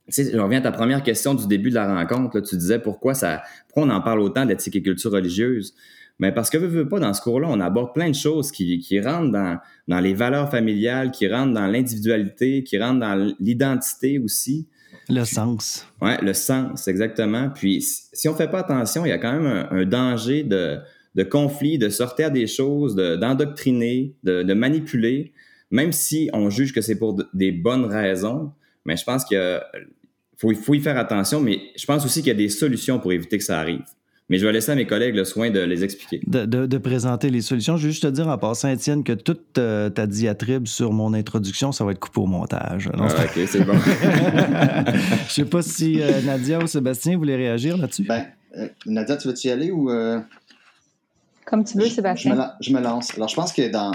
tu sais, je reviens à ta première question du début de la rencontre, là, tu disais pourquoi, ça, pourquoi on en parle autant d'éthique et culture religieuse? Mais parce que, veux, veux pas, dans ce cours-là, on aborde plein de choses qui, qui rentrent dans, dans les valeurs familiales, qui rentrent dans l'individualité, qui rentrent dans l'identité aussi. Le sens. Oui, le sens, exactement. Puis si on fait pas attention, il y a quand même un danger de, de conflits, de sortir des choses, d'endoctriner, de, de, manipuler, même si on juge que c'est pour des bonnes raisons. Mais je pense qu'il faut, faut, y faire attention, mais je pense aussi qu'il y a des solutions pour éviter que ça arrive. Mais je vais laisser à mes collègues le soin de les expliquer. De, de, présenter les solutions. Je veux juste te dire en passant, Étienne, que toute euh, ta diatribe sur mon introduction, ça va être coupé au montage. ah, OK, c'est bon. *laughs* Je sais pas si euh, Nadia ou Sébastien voulaient réagir là-dessus. Ben, euh, Nadia, tu veux-tu y aller ou... Comme tu veux, Sébastien. Je me, lance. Alors, je pense que dans,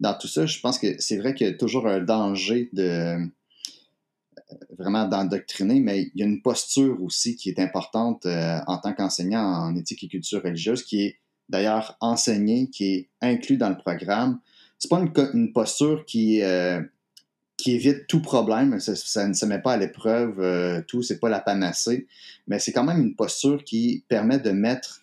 dans tout ça, je pense que c'est vrai qu'il y a toujours un danger de euh, vraiment d'endoctriner, mais il y a une posture aussi qui est importante euh, en tant qu'enseignant en éthique et culture religieuse, qui est d'ailleurs enseignée, qui est inclus dans le programme. C'est pas une, posture qui, euh, qui évite tout problème, ça, ne se met pas à l'épreuve, tout, c'est pas la panacée, mais c'est quand même une posture qui permet de mettre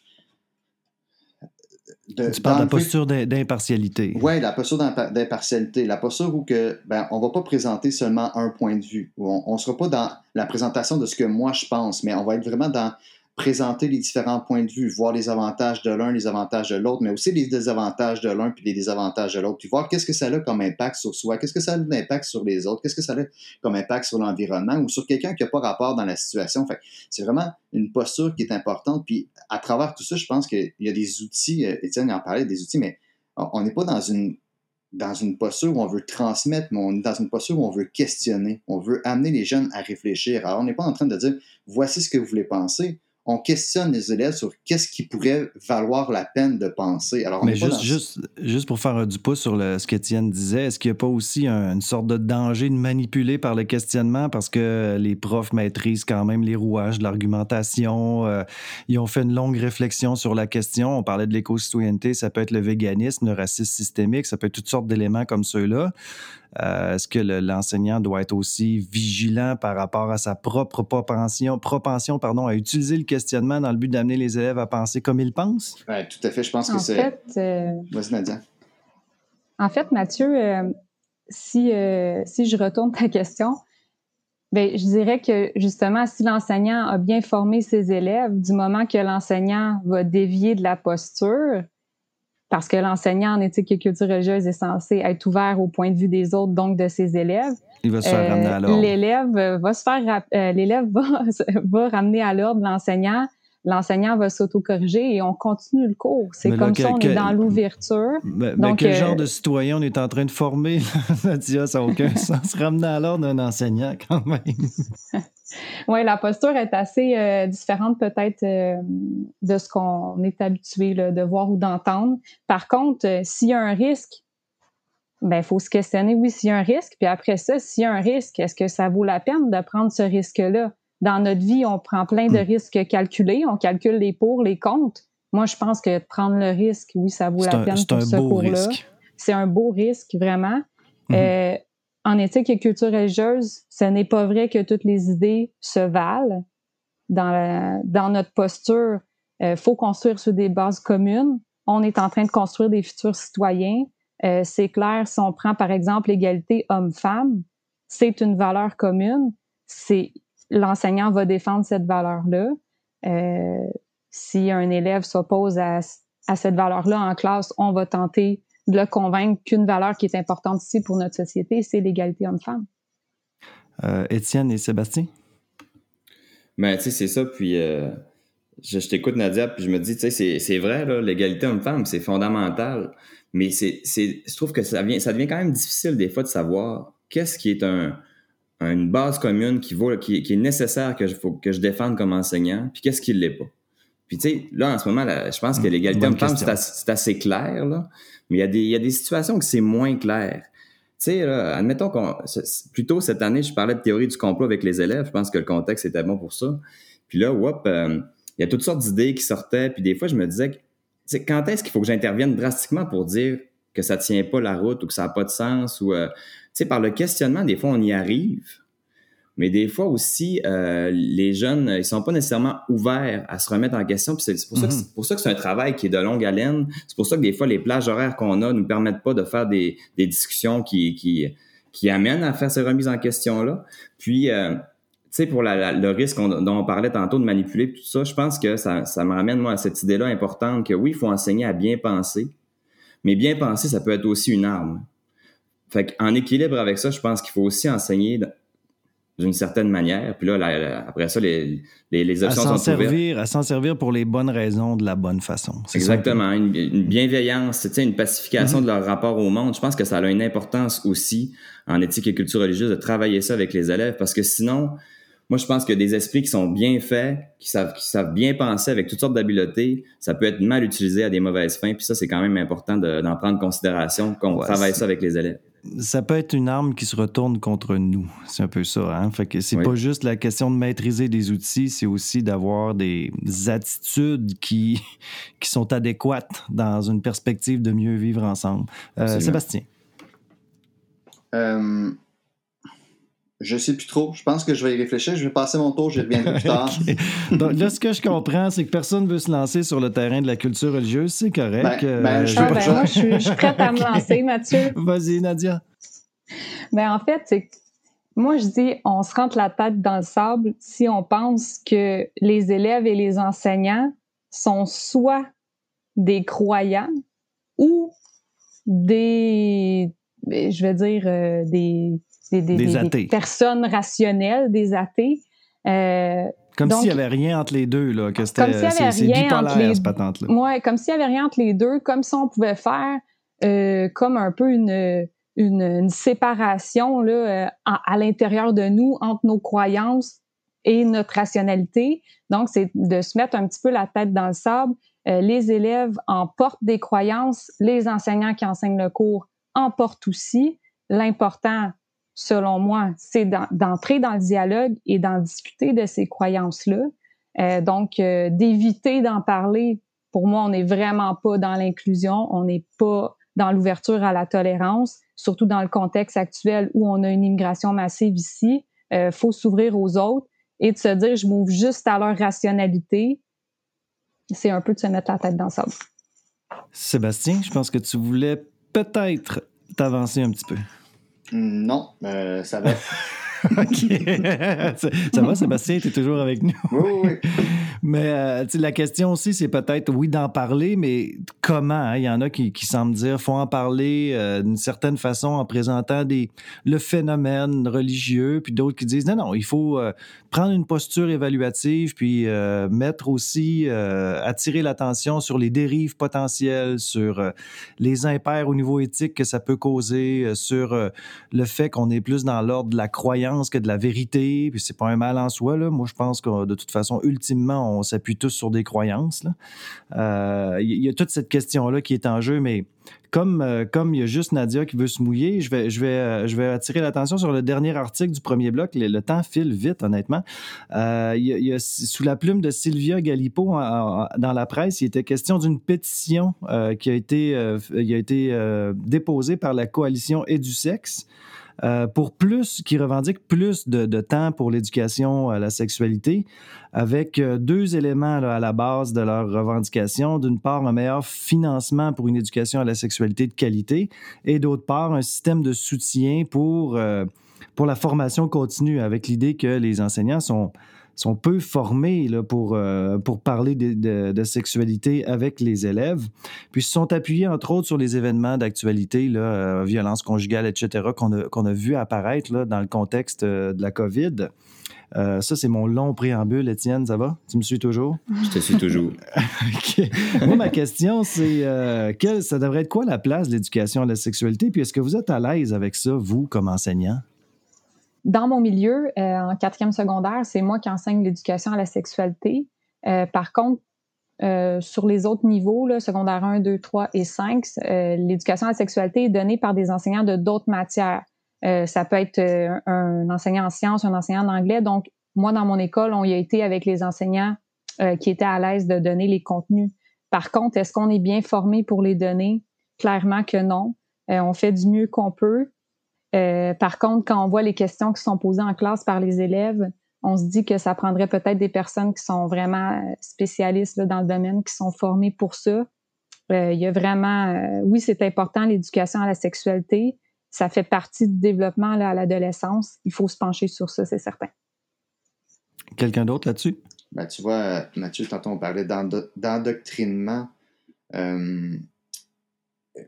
tu parles de la posture d'impartialité. Oui, la posture d'impartialité. La posture où que, ben, on ne va pas présenter seulement un point de vue. on ne sera pas dans la présentation de ce que moi je pense, mais on va être vraiment dans présenter les différents points de vue, voir les avantages de l'un, les avantages de l'autre, mais aussi les désavantages de l'un puis les désavantages de l'autre, puis voir qu'est-ce que ça a comme impact sur soi, qu'est-ce que ça a d'impact sur les autres, qu'est-ce que ça a comme impact sur l'environnement ou sur quelqu'un qui n'a pas rapport dans la situation. Fait c'est vraiment une posture qui est importante. Puis à travers tout ça, je pense qu'il y a des outils, euh, Étienne en parlait des outils, mais on n'est pas dans une dans une posture où on veut transmettre, mais on est dans une posture où on veut questionner, on veut amener les jeunes à réfléchir. Alors, on n'est pas en train de dire voici ce que vous voulez penser on questionne les élèves sur qu'est-ce qui pourrait valoir la peine de penser. Alors, Mais juste, juste, juste, pour faire du pouce sur le, ce qu'Étienne disait, est-ce qu'il n'y a pas aussi une sorte de danger de manipuler par le questionnement? Parce que les profs maîtrisent quand même les rouages de l'argumentation, euh, ils ont fait une longue réflexion sur la question, on parlait de l'éco-citoyenneté, ça peut être le véganisme, le racisme systémique, ça peut être toutes sortes d'éléments comme ceux-là. Euh, est-ce que l'enseignant doit être aussi vigilant par rapport à sa propre propension, propension pardon, à utiliser le questionnement dans le but d'amener les élèves à penser comme ils pensent? Oui, tout à fait. Je pense que c'est. Euh, Vas-y, Nadia. En fait, Mathieu, euh, si, si je retourne ta question, Bien, je dirais que justement, si l'enseignant a bien formé ses élèves, du moment que l'enseignant va dévier de la posture, parce que l'enseignant en éthique et culture religieuse est censé être ouvert au point de vue des autres, donc de ses élèves. Il va se faire ramener à l'ordre. L'élève va se faire, l'élève va, *laughs* va ramener à l'ordre l'enseignant l'enseignant va s'auto-corriger et on continue le cours. C'est comme ça, on est dans l'ouverture. Mais, quel genre de citoyen on est en train de former, Nadia? *laughs* Ça n'a aucun *laughs* sens. Ramener à l'ordre un enseignant, quand même. *laughs* oui, la posture est assez euh, différente peut-être euh, de ce qu'on est habitué de voir ou d'entendre. Par contre, euh, s'il y a un risque, ben il faut se questionner, oui, s'il y a un risque. Puis après ça, s'il y a un risque, est-ce que ça vaut la peine de prendre ce risque-là? Dans notre vie, on prend plein de hmm. risques calculés, on calcule les pour, les contre. Moi, je pense que prendre le risque, oui, ça vaut la peine pour ce cours-là. C'est un beau risque, vraiment. Hmm. Euh, en éthique et culture religieuse, ce n'est pas vrai que toutes les idées se valent. Dans, dans notre posture, il euh, faut construire sur des bases communes. On est en train de construire des futurs citoyens. Euh, c'est clair, si on prend par exemple l'égalité homme-femme, c'est une valeur commune. C'est l'enseignant va défendre cette valeur-là. Euh, si un élève s'oppose à, cette valeur-là en classe, on va tenter de le convaincre qu'une valeur qui est importante ici pour notre société, c'est l'égalité homme-femme. Euh, Étienne et Sébastien? Ben, tu sais, c'est ça. Puis, euh, je, t'écoute, Nadia, puis je me dis, tu sais, c'est vrai, l'égalité homme-femme, c'est fondamental. Mais c'est, je trouve que ça, vient, ça devient quand même difficile des fois de savoir qu'est-ce qui est un, une base commune qui, vaut, qui, est nécessaire que je, faut, que je défende comme enseignant, puis qu'est-ce qui ne l'est pas? Puis tu sais, là, en ce moment, je pense que hmm, l'égalité homme-femme, c'est assez, clair, là, mais il y, a des, il y a des situations que c'est moins clair. Tu sais, admettons qu'on... Plutôt cette année, je parlais de théorie du complot avec les élèves, je pense que le contexte était bon pour ça. Puis là, whoop, euh, il y a toutes sortes d'idées qui sortaient, puis des fois, je me disais, quand est-ce qu'il faut que j'intervienne drastiquement pour dire que ça tient pas la route ou que ça n'a pas de sens ou... Euh, sais, par le questionnement, des fois, on y arrive, mais des fois aussi, euh, les jeunes, ils sont pas nécessairement ouverts à se remettre en question. Puis c'est pour, ça que, mm-hmm. pour ça que c'est un travail qui est de longue haleine. C'est pour ça que des fois, les plages horaires qu'on a nous permettent pas de faire des, des discussions qui, qui, qui amènent à faire ces remises en question-là. Puis, euh, tu sais, pour la, le risque dont on parlait tantôt de manipuler tout ça, je pense que ça, ça me ramène, moi, à cette idée-là importante que oui, il faut enseigner à bien penser, mais bien penser, ça peut être aussi une arme. Fait en équilibre avec ça, je pense qu'il faut aussi enseigner d'une certaine manière. Puis là, après ça, les, les, options sont servir, À s'en servir pour les bonnes raisons, de la bonne façon. Exactement. Une, bienveillance, une pacification mm-hmm. de leur rapport au monde. Je pense que ça a une importance aussi en éthique et culture religieuse de travailler ça avec les élèves parce que sinon, moi, je pense que des esprits qui sont bien faits, qui savent, qui savent bien penser avec toutes sortes d'habiletés, ça peut être mal utilisé à des mauvaises fins. Puis ça, c'est quand même important d'en prendre considération, qu'on travaille ça avec les élèves ça peut être une arme qui se retourne contre nous. C'est un peu ça. Hein? Fait que c'est pas juste la question de maîtriser des outils, c'est aussi d'avoir des attitudes qui, *laughs* qui sont adéquates dans une perspective de mieux vivre ensemble. Euh, Sébastien. Euh, je sais plus trop. Je pense que je vais y réfléchir. Je vais passer mon tour. Je reviendrai plus tard. *laughs* Donc là, ce que je comprends, c'est que personne ne veut se lancer sur le terrain de la culture religieuse. C'est correct. Ben, ben, euh, je, ah, ben, moi, je, suis, prête à me lancer, Mathieu. *laughs* Vas-y, Nadia. Ben, en fait, c'est moi, je dis, on se rentre la tête dans le sable si on pense que les élèves et les enseignants sont soit des croyants ou des, je vais dire, euh, des des, personnes rationnelles, des athées. Euh, comme s'il n'y avait rien entre les deux, là, que c'était c'est bipolaire, les, cette patente-là. Oui, comme s'il n'y avait rien entre les deux, comme si on pouvait faire euh, comme un peu une, une, séparation là, euh, à, l'intérieur de nous entre nos croyances et notre rationalité. Donc, c'est de se mettre un petit peu la tête dans le sable. les élèves emportent des croyances, les enseignants qui enseignent le cours emportent aussi. L'important, selon moi, c'est d'entrer dans le dialogue et d'en discuter de ces croyances-là. Euh, donc, euh, d'éviter d'en parler, pour moi, on n'est vraiment pas dans l'inclusion, on n'est pas dans l'ouverture à la tolérance, surtout dans le contexte actuel où on a une immigration massive ici. Il euh, faut s'ouvrir aux autres et de se dire, je m'ouvre juste à leur rationalité. C'est un peu de se mettre la tête dans ça. Sébastien, je pense que tu voulais peut-être t'avancer un petit peu. Non, euh, ça va. *laughs* *laughs* OK. ça va, Sébastien, tu es toujours avec nous? Oui, oui, *laughs* Mais euh, la question aussi, c'est peut-être, oui, d'en parler, mais comment? Hein? Il y en a qui, qui semblent dire faut en parler euh, d'une certaine façon en présentant des, le phénomène religieux, puis d'autres qui disent non, non, il faut euh, prendre une posture évaluative, puis mettre aussi, attirer l'attention sur les dérives potentielles, sur les impairs au niveau éthique que ça peut causer, sur le fait qu'on est plus dans l'ordre de la croyance que de la vérité, puis c'est pas un mal en soi. Là. Moi, je pense que de toute façon, ultimement, on s'appuie tous sur des croyances. Il euh, y, a toute cette question-là qui est en jeu, mais comme, euh, comme il y a juste Nadia qui veut se mouiller, je vais, je vais, euh, je vais attirer l'attention sur le dernier article du premier bloc. Le, temps file vite, honnêtement. il, y sous la plume de Sylvia Galipo dans la presse, il était question d'une pétition qui a été, a été déposée par la coalition Édusex. Euh, pour plus, qui revendiquent plus de, temps pour l'éducation à la sexualité, avec euh, deux éléments à la base de leur revendication. D'une part, un meilleur financement pour une éducation à la sexualité de qualité et d'autre part, un système de soutien euh, pour la formation continue, avec l'idée que les enseignants sont sont peu formés là, pour, euh, pour parler de, de, sexualité avec les élèves. Puis se sont appuyés, entre autres, sur les événements d'actualité, euh, violence conjugale, etc., qu'on a, qu'on a vu apparaître là, dans le contexte euh, de la COVID. ça, c'est mon long préambule, Étienne, ça va? Tu me suis toujours? Je te suis toujours. *laughs* OK. Moi, ma question, c'est ça devrait être quoi la place de l'éducation à la sexualité? Puis est-ce que vous êtes à l'aise avec ça, vous, comme enseignant? Dans mon milieu, euh, en quatrième secondaire, c'est moi qui enseigne l'éducation à la sexualité. Euh, par contre, euh, sur les autres niveaux, là, secondaire 1, 2, 3 et 5, l'éducation à la sexualité est donnée par des enseignants de d'autres matières. ça peut être un, enseignant en sciences, un enseignant en anglais. Donc, moi, dans mon école, on y a été avec les enseignants qui étaient à l'aise de donner les contenus. Par contre, est-ce qu'on est bien formé pour les donner? Clairement que non. on fait du mieux qu'on peut. Euh, par contre, quand on voit les questions qui sont posées en classe par les élèves, on se dit que ça prendrait peut-être des personnes qui sont vraiment euh, spécialistes dans le domaine, qui sont formées pour ça. Euh, il y a vraiment, oui, c'est important l'éducation à la sexualité. Ça fait partie du développement à l'adolescence. Il faut se pencher sur ça, c'est certain. Quelqu'un d'autre là-dessus? Ben, tu vois, Mathieu, tantôt on parlait d'endoctrinement.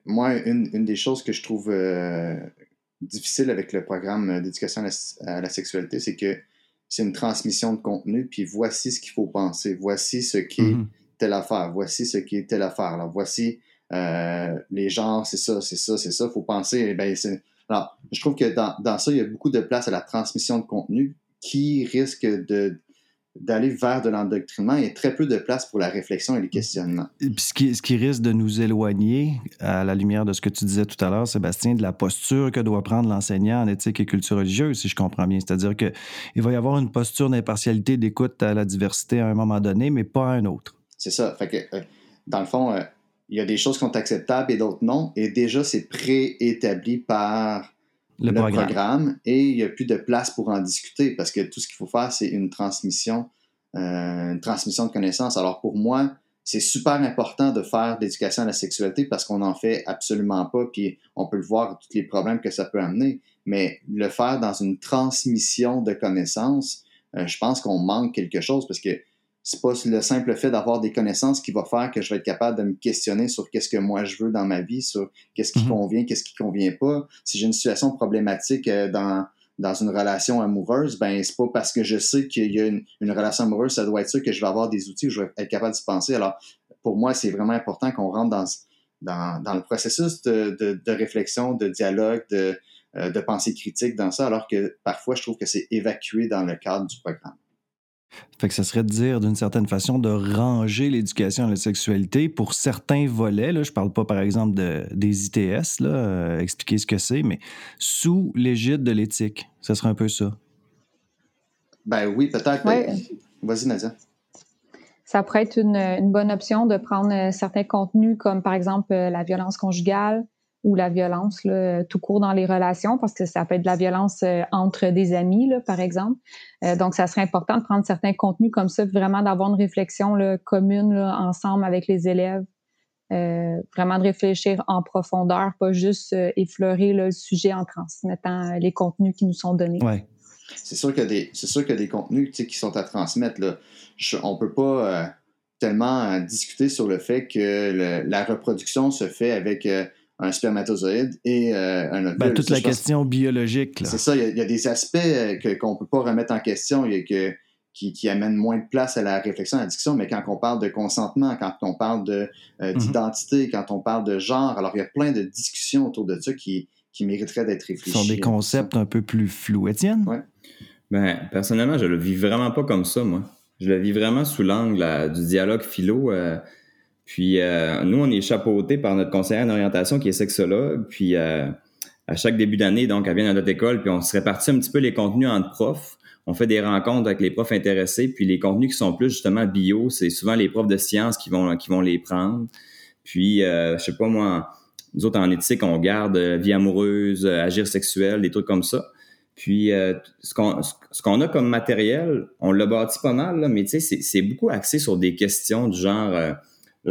moi, une, des choses que je trouve difficile avec le programme d'éducation à, la sexualité, c'est que c'est une transmission de contenu, puis voici ce qu'il faut penser, voici ce qui est mm-hmm. telle affaire, voici ce qui est telle affaire, alors voici euh, les genres, c'est ça, c'est ça, c'est ça, il faut penser. Eh ben, alors, je trouve que dans, dans ça, il y a beaucoup de place à la transmission de contenu qui risque de d'aller vers de l'endoctrinement et très peu de place pour la réflexion et les questionnements. ce, qui, ce qui risque de nous éloigner, à la lumière de ce que tu disais tout à l'heure, Sébastien, de la posture que doit prendre l'enseignant en éthique et culture religieuse, si je comprends bien. C'est-à-dire qu'il va y avoir une posture d'impartialité, d'écoute à la diversité à un moment donné, mais pas à un autre. C'est ça. Fait que, euh, dans le fond, euh, il y a des choses qui sont acceptables et d'autres non. Et déjà, c'est préétabli par le, programme. et il n'y a plus de place pour en discuter parce que tout ce qu'il faut faire, c'est une transmission, euh, une transmission de connaissances. Alors pour moi, c'est super important de faire d'éducation à la sexualité parce qu'on n'en fait absolument pas, puis on peut le voir, tous les problèmes que ça peut amener, mais le faire dans une transmission de connaissances, euh, je pense qu'on manque quelque chose parce que c'est pas le simple fait d'avoir des connaissances qui va faire que je vais être capable de me questionner sur qu'est-ce que moi je veux dans ma vie, sur qu'est-ce qui mhm. convient, qu'est-ce qui convient pas. Si j'ai une situation problématique euh, dans dans une relation amoureuse, ben c'est pas parce que je sais qu'il y a une, relation amoureuse, ça doit être sûr que je vais avoir des outils où je vais être capable d'y penser. Alors, pour moi, c'est vraiment important qu'on rentre dans, dans, dans, le processus de, de, de, réflexion, de dialogue, de, euh, de pensée critique dans ça, alors que parfois, je trouve que c'est évacué dans le cadre du programme. Fait que ça serait de dire d'une certaine façon de ranger l'éducation à la sexualité pour certains volets. Là, je parle pas par exemple de, des ITS, là, euh, expliquer ce que c'est, mais sous l'égide de l'éthique. Ça serait un peu ça. Ben oui, peut-être. Vas-y, Nadia. Ça pourrait être une, une, bonne option de prendre euh, certains contenus comme par exemple euh, la violence conjugale, ou la violence là, tout court dans les relations, parce que ça peut être de la violence euh, entre des amis, là, par exemple. Euh, donc, ça serait important de prendre certains contenus comme ça, vraiment d'avoir une réflexion là, commune là, ensemble avec les élèves, euh, vraiment de réfléchir en profondeur, pas juste effleurer le sujet en transmettant les contenus qui nous sont donnés. Ouais. c'est sûr qu'il y a des, c'est sûr qu'il y a des contenus qui sont à transmettre. Là. on ne peut pas euh, tellement euh, discuter sur le fait que la reproduction se fait avec euh, un spermatozoïde et un ovule. Ben, toute la question biologique. C'est ça, il y, a, des aspects qu'on ne peut pas remettre en question et que, qui, qui, amènent moins de place à la réflexion, à la discussion, mais quand on parle de consentement, quand on parle de, mm-hmm. d'identité, quand on parle de genre, alors il y a plein de discussions autour de ça qui, qui mériteraient d'être réfléchies. Ce sont des concepts un peu plus flous. Étienne? Ouais. Ben, personnellement, je le vis vraiment pas comme ça, moi. Je le vis vraiment sous l'angle du dialogue philo. Euh, puis euh, nous, on est chapeauté par notre conseillère d'orientation qui est sexologue. Puis euh, à chaque début d'année, donc, elle vient dans notre école, puis on se répartit un petit peu les contenus entre profs. On fait des rencontres avec les profs intéressés, puis les contenus qui sont plus justement bio, c'est souvent les profs de sciences qui vont qui vont les prendre. Puis, je sais pas moi, nous autres en éthique, on garde vie amoureuse, agir sexuel, des trucs comme ça. Puis, euh, ce qu'on a comme matériel, on l'a bâti pas mal, là, mais tu sais, c'est beaucoup axé sur des questions du genre, euh,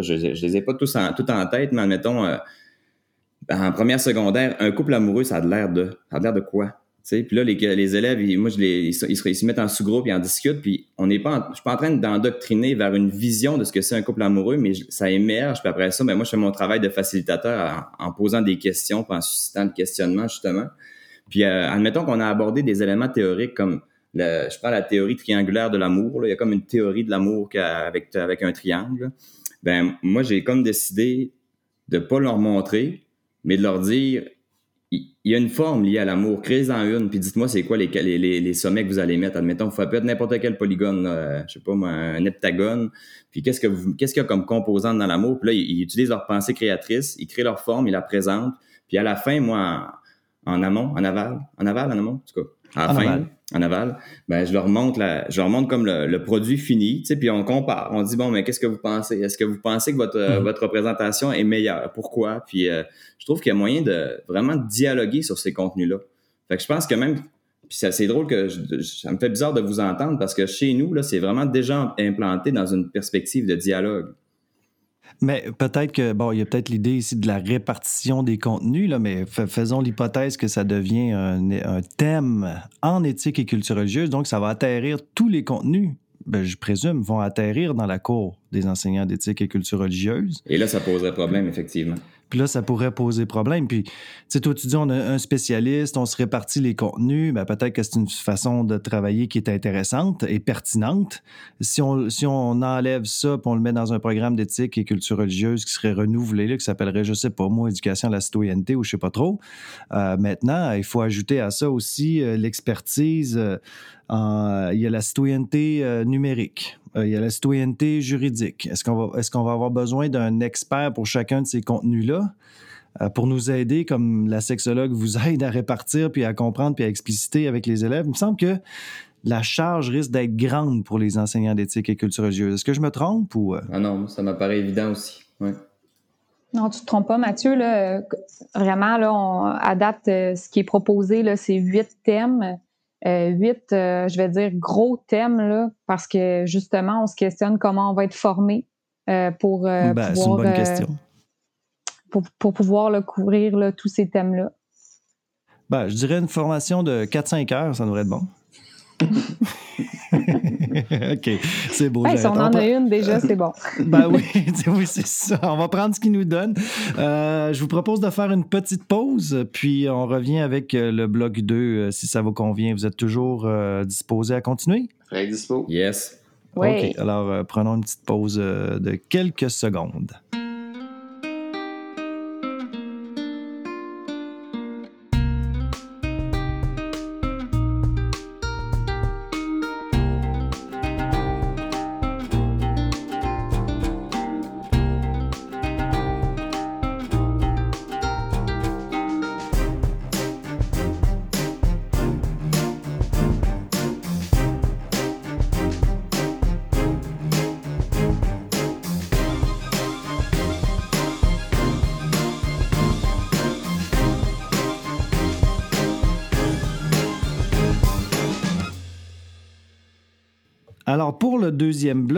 je, ne les ai pas tous en, tout en tête, mais admettons, euh, en première secondaire, un couple amoureux, ça a l'air de, ça a l'air de quoi? puis là, les, élèves, moi, je les, ils, se, mettent en sous-groupe, ils en discutent, puis on n'est pas, je suis pas en train d'endoctriner vers une vision de ce que c'est un couple amoureux, mais ça émerge, puis après ça, ben moi, je fais mon travail de facilitateur en, en posant des questions, puis en suscitant le questionnement, justement. Puis euh, admettons qu'on a abordé des éléments théoriques comme le, je prends la théorie triangulaire de l'amour. Il y a comme une théorie de l'amour avec un triangle. Ben moi, j'ai comme décidé de pas leur montrer, mais de leur dire il y a une forme liée à l'amour. Créez-en une, puis dites-moi c'est quoi les, les, les, sommets que vous allez mettre. Admettons, vous pouvez être n'importe quel polygone, je je sais pas moi, un heptagone. Puis qu'est-ce que vous, qu'est-ce qu'il y a comme composante dans l'amour? Puis là, ils, ils, utilisent leur pensée créatrice, ils créent leur forme, ils la présentent. Puis à la fin, moi, en amont, en aval, en aval, en amont, en tout cas, à la en fin, aval. En aval, ben, je leur montre la, je leur montre comme le, produit fini, tu sais, puis on compare. On dit, bon, mais qu'est-ce que vous pensez? Est-ce que vous pensez que votre, votre représentation est meilleure? Pourquoi? Puis, euh, je trouve qu'il y a moyen de vraiment dialoguer sur ces contenus-là. Fait que je pense que même, puis c'est drôle que ça me fait bizarre de vous entendre parce que chez nous, là, c'est vraiment déjà implanté dans une perspective de dialogue. Mais peut-être que, bon, il y a peut-être l'idée ici de la répartition des contenus, là, mais faisons l'hypothèse que ça devient un, thème en éthique et culture religieuse, donc ça va atterrir tous les contenus. Ben, je présume, vont atterrir dans la cour des enseignants d'éthique et culture religieuse. Et là, ça poserait problème, effectivement. Puis là, ça pourrait poser problème. Puis, tu sais, toi, tu dis, on a un spécialiste, on se répartit les contenus. Ben, peut-être que c'est une façon de travailler qui est intéressante et pertinente. Si on, si on enlève ça, on le met dans un programme d'éthique et culture religieuse qui serait renouvelé, là, qui s'appellerait, je sais pas moi, éducation à la citoyenneté ou je sais pas trop. Euh, maintenant, il faut ajouter à ça aussi euh, l'expertise. Euh, il y a la citoyenneté numérique. Euh, il y a la citoyenneté juridique. Est-ce qu'on va, est qu'on va avoir besoin d'un expert pour chacun de ces contenus-là? Euh, pour nous aider, comme la sexologue vous *laughs* aide à répartir, puis à comprendre, puis à expliciter avec les élèves. Il me semble que la charge risque d'être grande pour les enseignants d'éthique et culture religieuse. Est-ce que je me trompe ou... Euh? Ah non, ça m'apparaît évident aussi. Non, tu ne te trompes pas, Mathieu. Là, vraiment, là, on, à date, ce qui est proposé, là, c'est huit thèmes. Euh, huit, euh, je vais dire, gros thèmes, là, parce que justement, on se questionne comment on va être formé euh, pour, ben, pouvoir, une bonne question. Pour, pouvoir couvrir tous ces thèmes-là. Ben, je dirais une formation de 4-5 heures, ça devrait être bon. *laughs* *laughs* OK, c'est beau. si on en a une déjà, c'est bon. *laughs* ben oui, *laughs* oui c'est ça. On va prendre ce qu'il nous donne. Euh, je vous propose de faire une petite pause, puis on revient avec euh, le bloc 2, euh, si ça vous convient. Vous êtes toujours disposé à continuer? Très dispo. Yes. Oui. OK, alors prenons une petite pause de quelques secondes.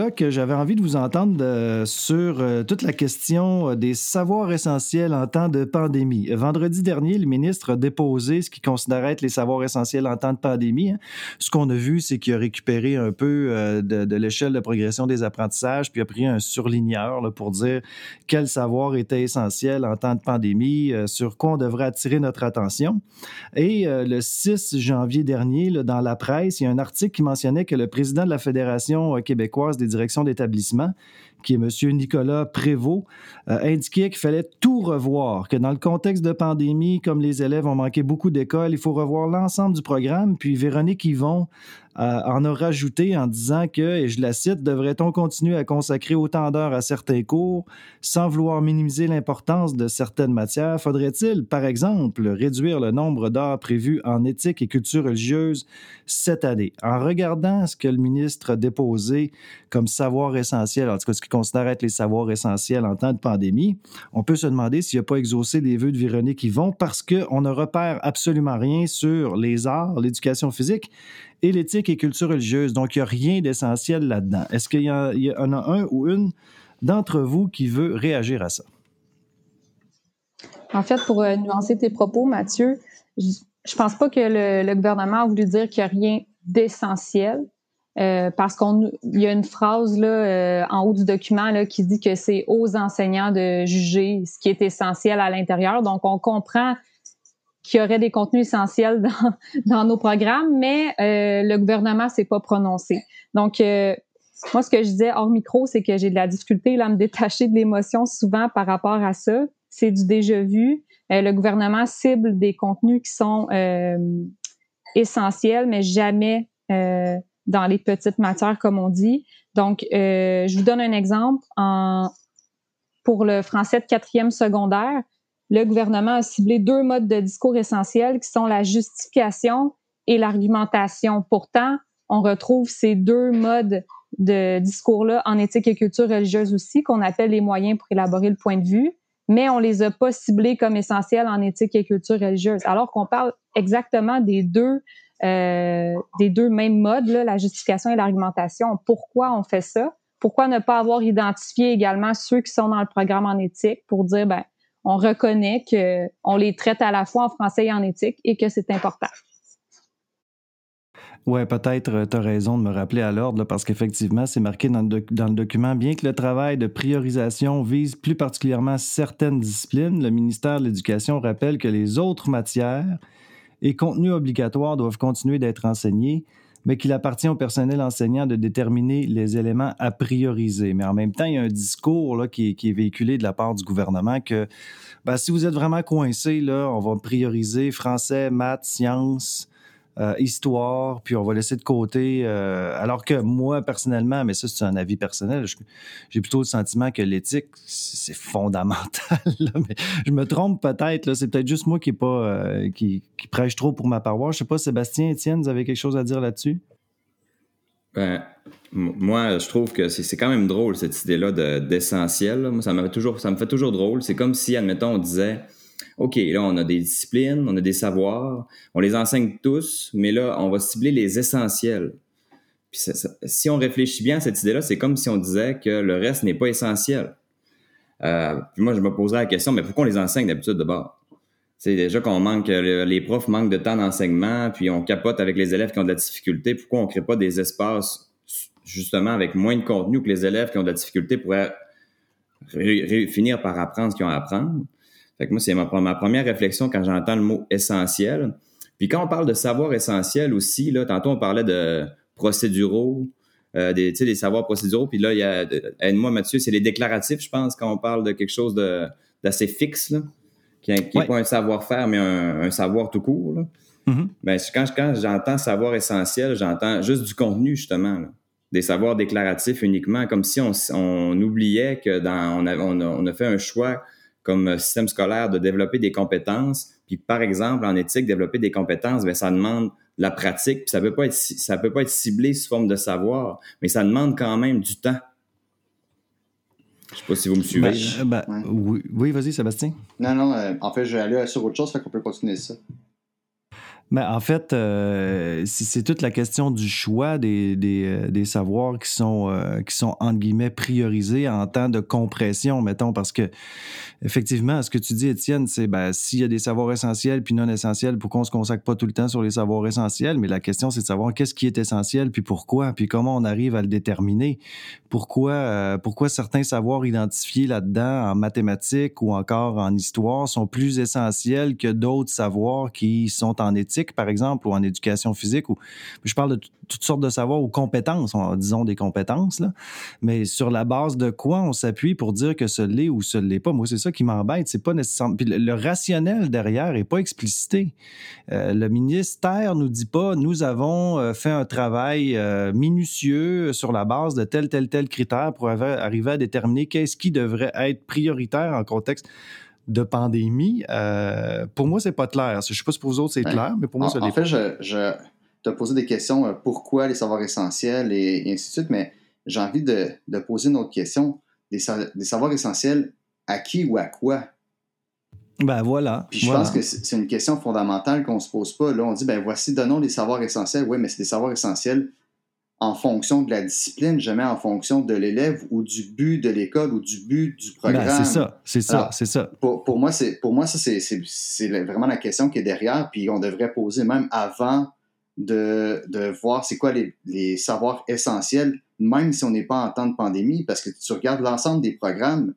Bloc, j'avais envie de vous entendre euh, sur euh, toute la question euh, des savoirs essentiels en temps de pandémie. Vendredi dernier, le ministre a déposé ce qu'il considérait être les savoirs essentiels en temps de pandémie. Hein. Ce qu'on a vu, c'est qu'il a récupéré un peu de, l'échelle de progression des apprentissages, puis a pris un surligneur pour dire quel savoir était essentiel en temps de pandémie, sur quoi on devrait attirer notre attention. Et le 6 janvier dernier, dans la presse, il y a un article qui mentionnait que le président de la Fédération québécoise des directions d'établissement, qui est M. Nicolas Prévost, euh, indiquait qu'il fallait tout revoir, que dans le contexte de pandémie, comme les élèves ont manqué beaucoup d'écoles, il faut revoir l'ensemble du programme. Puis Véronique Yvon en a rajouté en disant que, et je la cite, devrait-on continuer à consacrer autant d'heures à certains cours sans vouloir minimiser l'importance de certaines matières? Faudrait-il, par exemple, réduire le nombre d'heures prévues en éthique et culture religieuse cette année? En regardant ce que le ministre a déposé comme savoir essentiel, en tout cas ce qu'il considère être les savoirs essentiels en temps de pandémie, on peut se demander s'il n'a pas exaucé les vœux de Véronique Yvon parce qu'on ne repère absolument rien sur les arts, l'éducation physique et l'éthique et culture religieuse. Donc, il n'y a rien d'essentiel là-dedans. Est-ce qu'il y, en a un ou une d'entre vous qui veut réagir à ça? En fait, pour euh, nuancer tes propos, Mathieu, je ne pense pas que le, gouvernement a voulu dire qu'il n'y a rien d'essentiel. Euh, parce qu'il y a une phrase là, euh, en haut du document là, qui dit que c'est aux enseignants de juger ce qui est essentiel à l'intérieur. Donc, on comprend qu'il y aurait des contenus essentiels *laughs* dans, nos programmes, mais euh, le gouvernement s'est pas prononcé. Donc, euh, moi, ce que je disais hors micro, c'est que j'ai de la difficulté à me détacher de l'émotion souvent par rapport à ça. C'est du déjà vu. Euh, le gouvernement cible des contenus qui sont essentiels, mais jamais dans les petites matières, comme on dit. Donc, je vous donne un exemple. Pour le français de quatrième secondaire, le gouvernement a ciblé deux modes de discours essentiels qui sont la justification et l'argumentation. Pourtant, on retrouve ces deux modes de discours-là en éthique et culture religieuse aussi, qu'on appelle les moyens pour élaborer le point de vue, mais on les a pas ciblés comme essentiels en éthique et culture religieuse, alors qu'on parle exactement des deux euh, des deux mêmes modes, la justification et l'argumentation. Pourquoi on fait ça? Pourquoi ne pas avoir identifié également ceux qui sont dans le programme en éthique pour dire, ben, on reconnaît qu'on les traite à la fois en français et en éthique et que c'est important. Oui, peut-être euh, tu as raison de me rappeler à l'ordre parce qu'effectivement, c'est marqué dans le, dans le, document. Bien que le travail de priorisation vise plus particulièrement certaines disciplines, le ministère de l'Éducation rappelle que les autres matières et contenus obligatoires doivent continuer d'être enseignés mais qu'il appartient au personnel enseignant de déterminer les éléments à prioriser. Mais en même temps, il y a un discours là, qui, est, véhiculé de la part du gouvernement que ben, si vous êtes vraiment coincé, là, on va prioriser français, maths, sciences, euh, histoire, puis on va laisser de côté. Euh, alors que moi, personnellement, mais ça, c'est un avis personnel, j'ai plutôt le sentiment que l'éthique, c'est fondamental. *laughs* mais je me trompe peut-être, c'est peut-être juste moi qui, est pas, euh, qui, prêche trop pour ma paroisse. Je sais pas, Sébastien, Étienne, vous avez quelque chose à dire là-dessus? Ben, moi, je trouve que c'est quand même drôle, cette idée-là d'essentiel. moi, ça toujours, ça me fait toujours drôle. C'est comme si, admettons, on disait OK, là, on a des disciplines, on a des savoirs, on les enseigne tous, mais là, on va cibler les essentiels. Puis si on réfléchit bien à cette idée-là, c'est comme si on disait que le reste n'est pas essentiel. Euh, puis moi, je me poserais la question, mais pourquoi on les enseigne d'habitude de bord? C'est déjà qu'on manque, les profs manquent de temps d'enseignement, puis on capote avec les élèves qui ont de la difficulté. Pourquoi on ne crée pas des espaces, justement, avec moins de contenu que les élèves qui ont de la difficulté pourraient finir par apprendre ce qu'ils ont à apprendre? Fait que moi, c'est ma, première réflexion quand j'entends le mot essentiel. Puis quand on parle de savoir essentiel aussi, là, tantôt on parlait de procéduraux, euh, des, des savoirs procéduraux. Puis là, il y a, aide-moi Mathieu, c'est les déclaratifs, je pense, quand on parle de quelque chose d'assez fixe, là, qui n'est pas un savoir-faire, mais un, savoir tout court. Là. Mm-hmm. Ben, quand, quand j'entends savoir essentiel, j'entends juste du contenu, justement. Des savoirs déclaratifs uniquement, comme si on, on oubliait que dans on a, on a fait un choix comme euh, système scolaire de développer des compétences. Puis par exemple, en éthique, développer des compétences, bien, ça demande la pratique, puis ça peut pas être ça peut pas être ciblé sous forme de savoir, mais ça demande quand même du temps. Je sais pas si vous me suivez. Ben, ben, oui, vas-y, Sébastien. Non, non, euh, en fait, je vais aller sur autre chose, fait qu'on peut continuer ça. Mais en fait, euh, c'est toute la question du choix des, des, euh, des savoirs qui sont, euh, qui sont, entre guillemets, priorisés en temps de compression, mettons, parce que, effectivement, ce que tu dis, Étienne, c'est ben, s'il y a des savoirs essentiels puis non essentiels, pourquoi on se consacre pas tout le temps sur les savoirs essentiels? Mais la question, c'est de savoir qu'est-ce qui est essentiel puis pourquoi, puis comment on arrive à le déterminer? Pourquoi, pourquoi certains savoirs identifiés là-dedans en mathématiques ou encore en histoire sont plus essentiels que d'autres savoirs qui sont en éthique? Par exemple, ou en éducation physique. Ou, je parle de toutes sortes de savoirs ou compétences, disons des compétences, là. mais sur la base de quoi on s'appuie pour dire que ce l'est ou ce l'est pas? Moi, c'est ça qui m'embête. C'est pas nécessairement. Puis le, rationnel derrière est pas explicité. Euh, le ministère nous dit pas nous avons euh, fait un travail euh, minutieux sur la base de tel, tel, tel critère pour arriver à déterminer qu'est-ce qui devrait être prioritaire en contexte de pandémie. Euh, pour moi, c'est pas clair. Je ne sais pas si pour vous autres c'est clair, mais pour moi, ça En, en fait, je, je te posé des questions euh, pourquoi les savoirs essentiels et, ainsi de suite, mais j'ai envie de, poser une autre question. Des, savoirs essentiels à qui ou à quoi? Ben voilà. Puis je pense que c'est une question fondamentale qu'on ne se pose pas. Là, on dit, ben voici, donnons des savoirs essentiels. Oui, mais c'est des savoirs essentiels en fonction de la discipline, jamais en fonction de l'élève ou du but de l'école ou du but du ben, programme. c'est ça, c'est ça, c'est ça. Pour, pour, moi, c'est pour moi ça c'est vraiment la question qui est derrière, puis on devrait poser même avant de, de voir c'est quoi les, les, savoirs essentiels, même si on n'est pas en temps de pandémie, parce que tu regardes l'ensemble des programmes,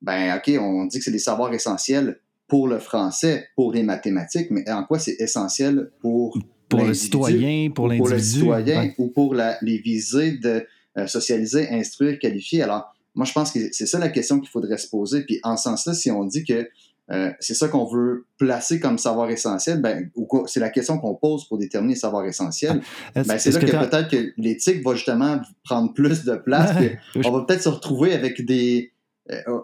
ben ok, on dit que c'est des savoirs essentiels pour le français, pour les mathématiques, mais en quoi c'est essentiel pour pour le citoyen, pour l'individu. Pour le citoyen ou pour les visées de euh, socialiser, instruire, qualifier. Alors, moi, je pense que c'est ça la question qu'il faudrait se poser. Puis, en ce sens-là, si on dit que euh, c'est ça qu'on veut placer comme savoir essentiel, ben, c'est la question qu'on pose pour déterminer le savoir essentiel. *laughs* Ah, ben, c'est là que, peut-être que l'éthique va justement prendre plus de place. *laughs* on va peut-être se retrouver avec des,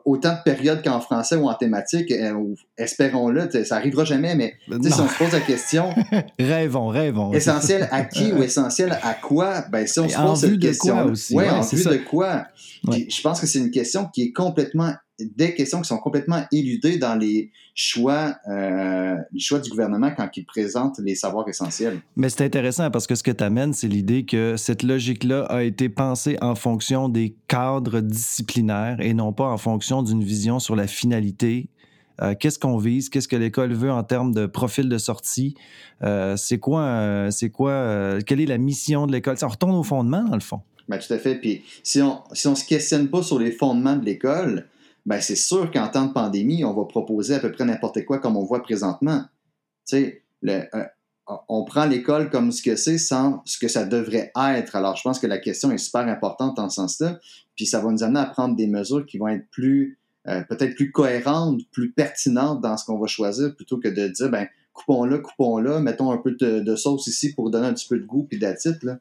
autant de périodes qu'en français ou en thématique, euh, espérons-le, ça arrivera jamais, mais si on se pose la question. *laughs* rêvons, rêvons. Essentiel à qui ou *laughs* essentiel à quoi? Ben, si on se pose cette question. Aussi, ouais, en vue de quoi? Je pense que c'est une question qui est complètement des questions qui sont complètement éludées dans les choix, euh, les choix du gouvernement quand il présente les savoirs essentiels. Mais c'est intéressant parce que ce que tu amènes, c'est l'idée que cette logique-là a été pensée en fonction des cadres disciplinaires et non pas en fonction d'une vision sur la finalité euh, qu'est-ce qu'on vise, qu'est-ce que l'école veut en termes de profil de sortie, euh, c'est quoi, c'est quoi, quelle est la mission de l'école? On retourne au fondement, dans le fond. Bien, tout à fait. Puis si on si on se questionne pas sur les fondements de l'école, ben c'est sûr qu'en temps de pandémie, on va proposer à peu près n'importe quoi comme on voit présentement. Tu sais, euh, on prend l'école comme ce que c'est sans ce que ça devrait être. Alors, je pense que la question est super importante en ce sens-là. Puis ça va nous amener à prendre des mesures qui vont être plus, euh, peut-être plus cohérentes, plus pertinentes dans ce qu'on va choisir, plutôt que de dire, ben, coupons-le, coupons-le, mettons un peu de, sauce ici pour donner un petit peu de goût puis d'attitude, là.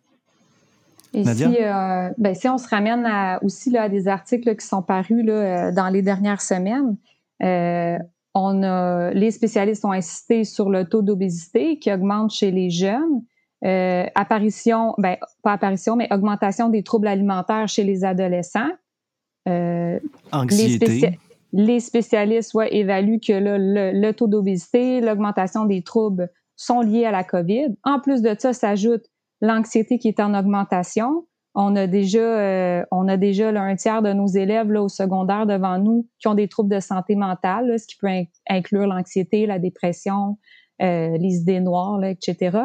Et si, euh, ben, si on se ramène à, aussi là, à des articles qui sont parus là, euh, dans les dernières semaines, euh, on a, les spécialistes ont insisté sur le taux d'obésité qui augmente chez les jeunes, apparition, ben, pas apparition, mais augmentation des troubles alimentaires chez les adolescents. Anxiété. Les, spécialistes ouais, évaluent que là, le, le taux d'obésité, l'augmentation des troubles sont liés à la COVID. En plus de ça, s'ajoute l'anxiété qui est en augmentation. On a déjà, euh, on a déjà un tiers de nos élèves là, au secondaire devant nous qui ont des troubles de santé mentale, ce qui peut inclure l'anxiété, la dépression, euh, les idées noires, etc.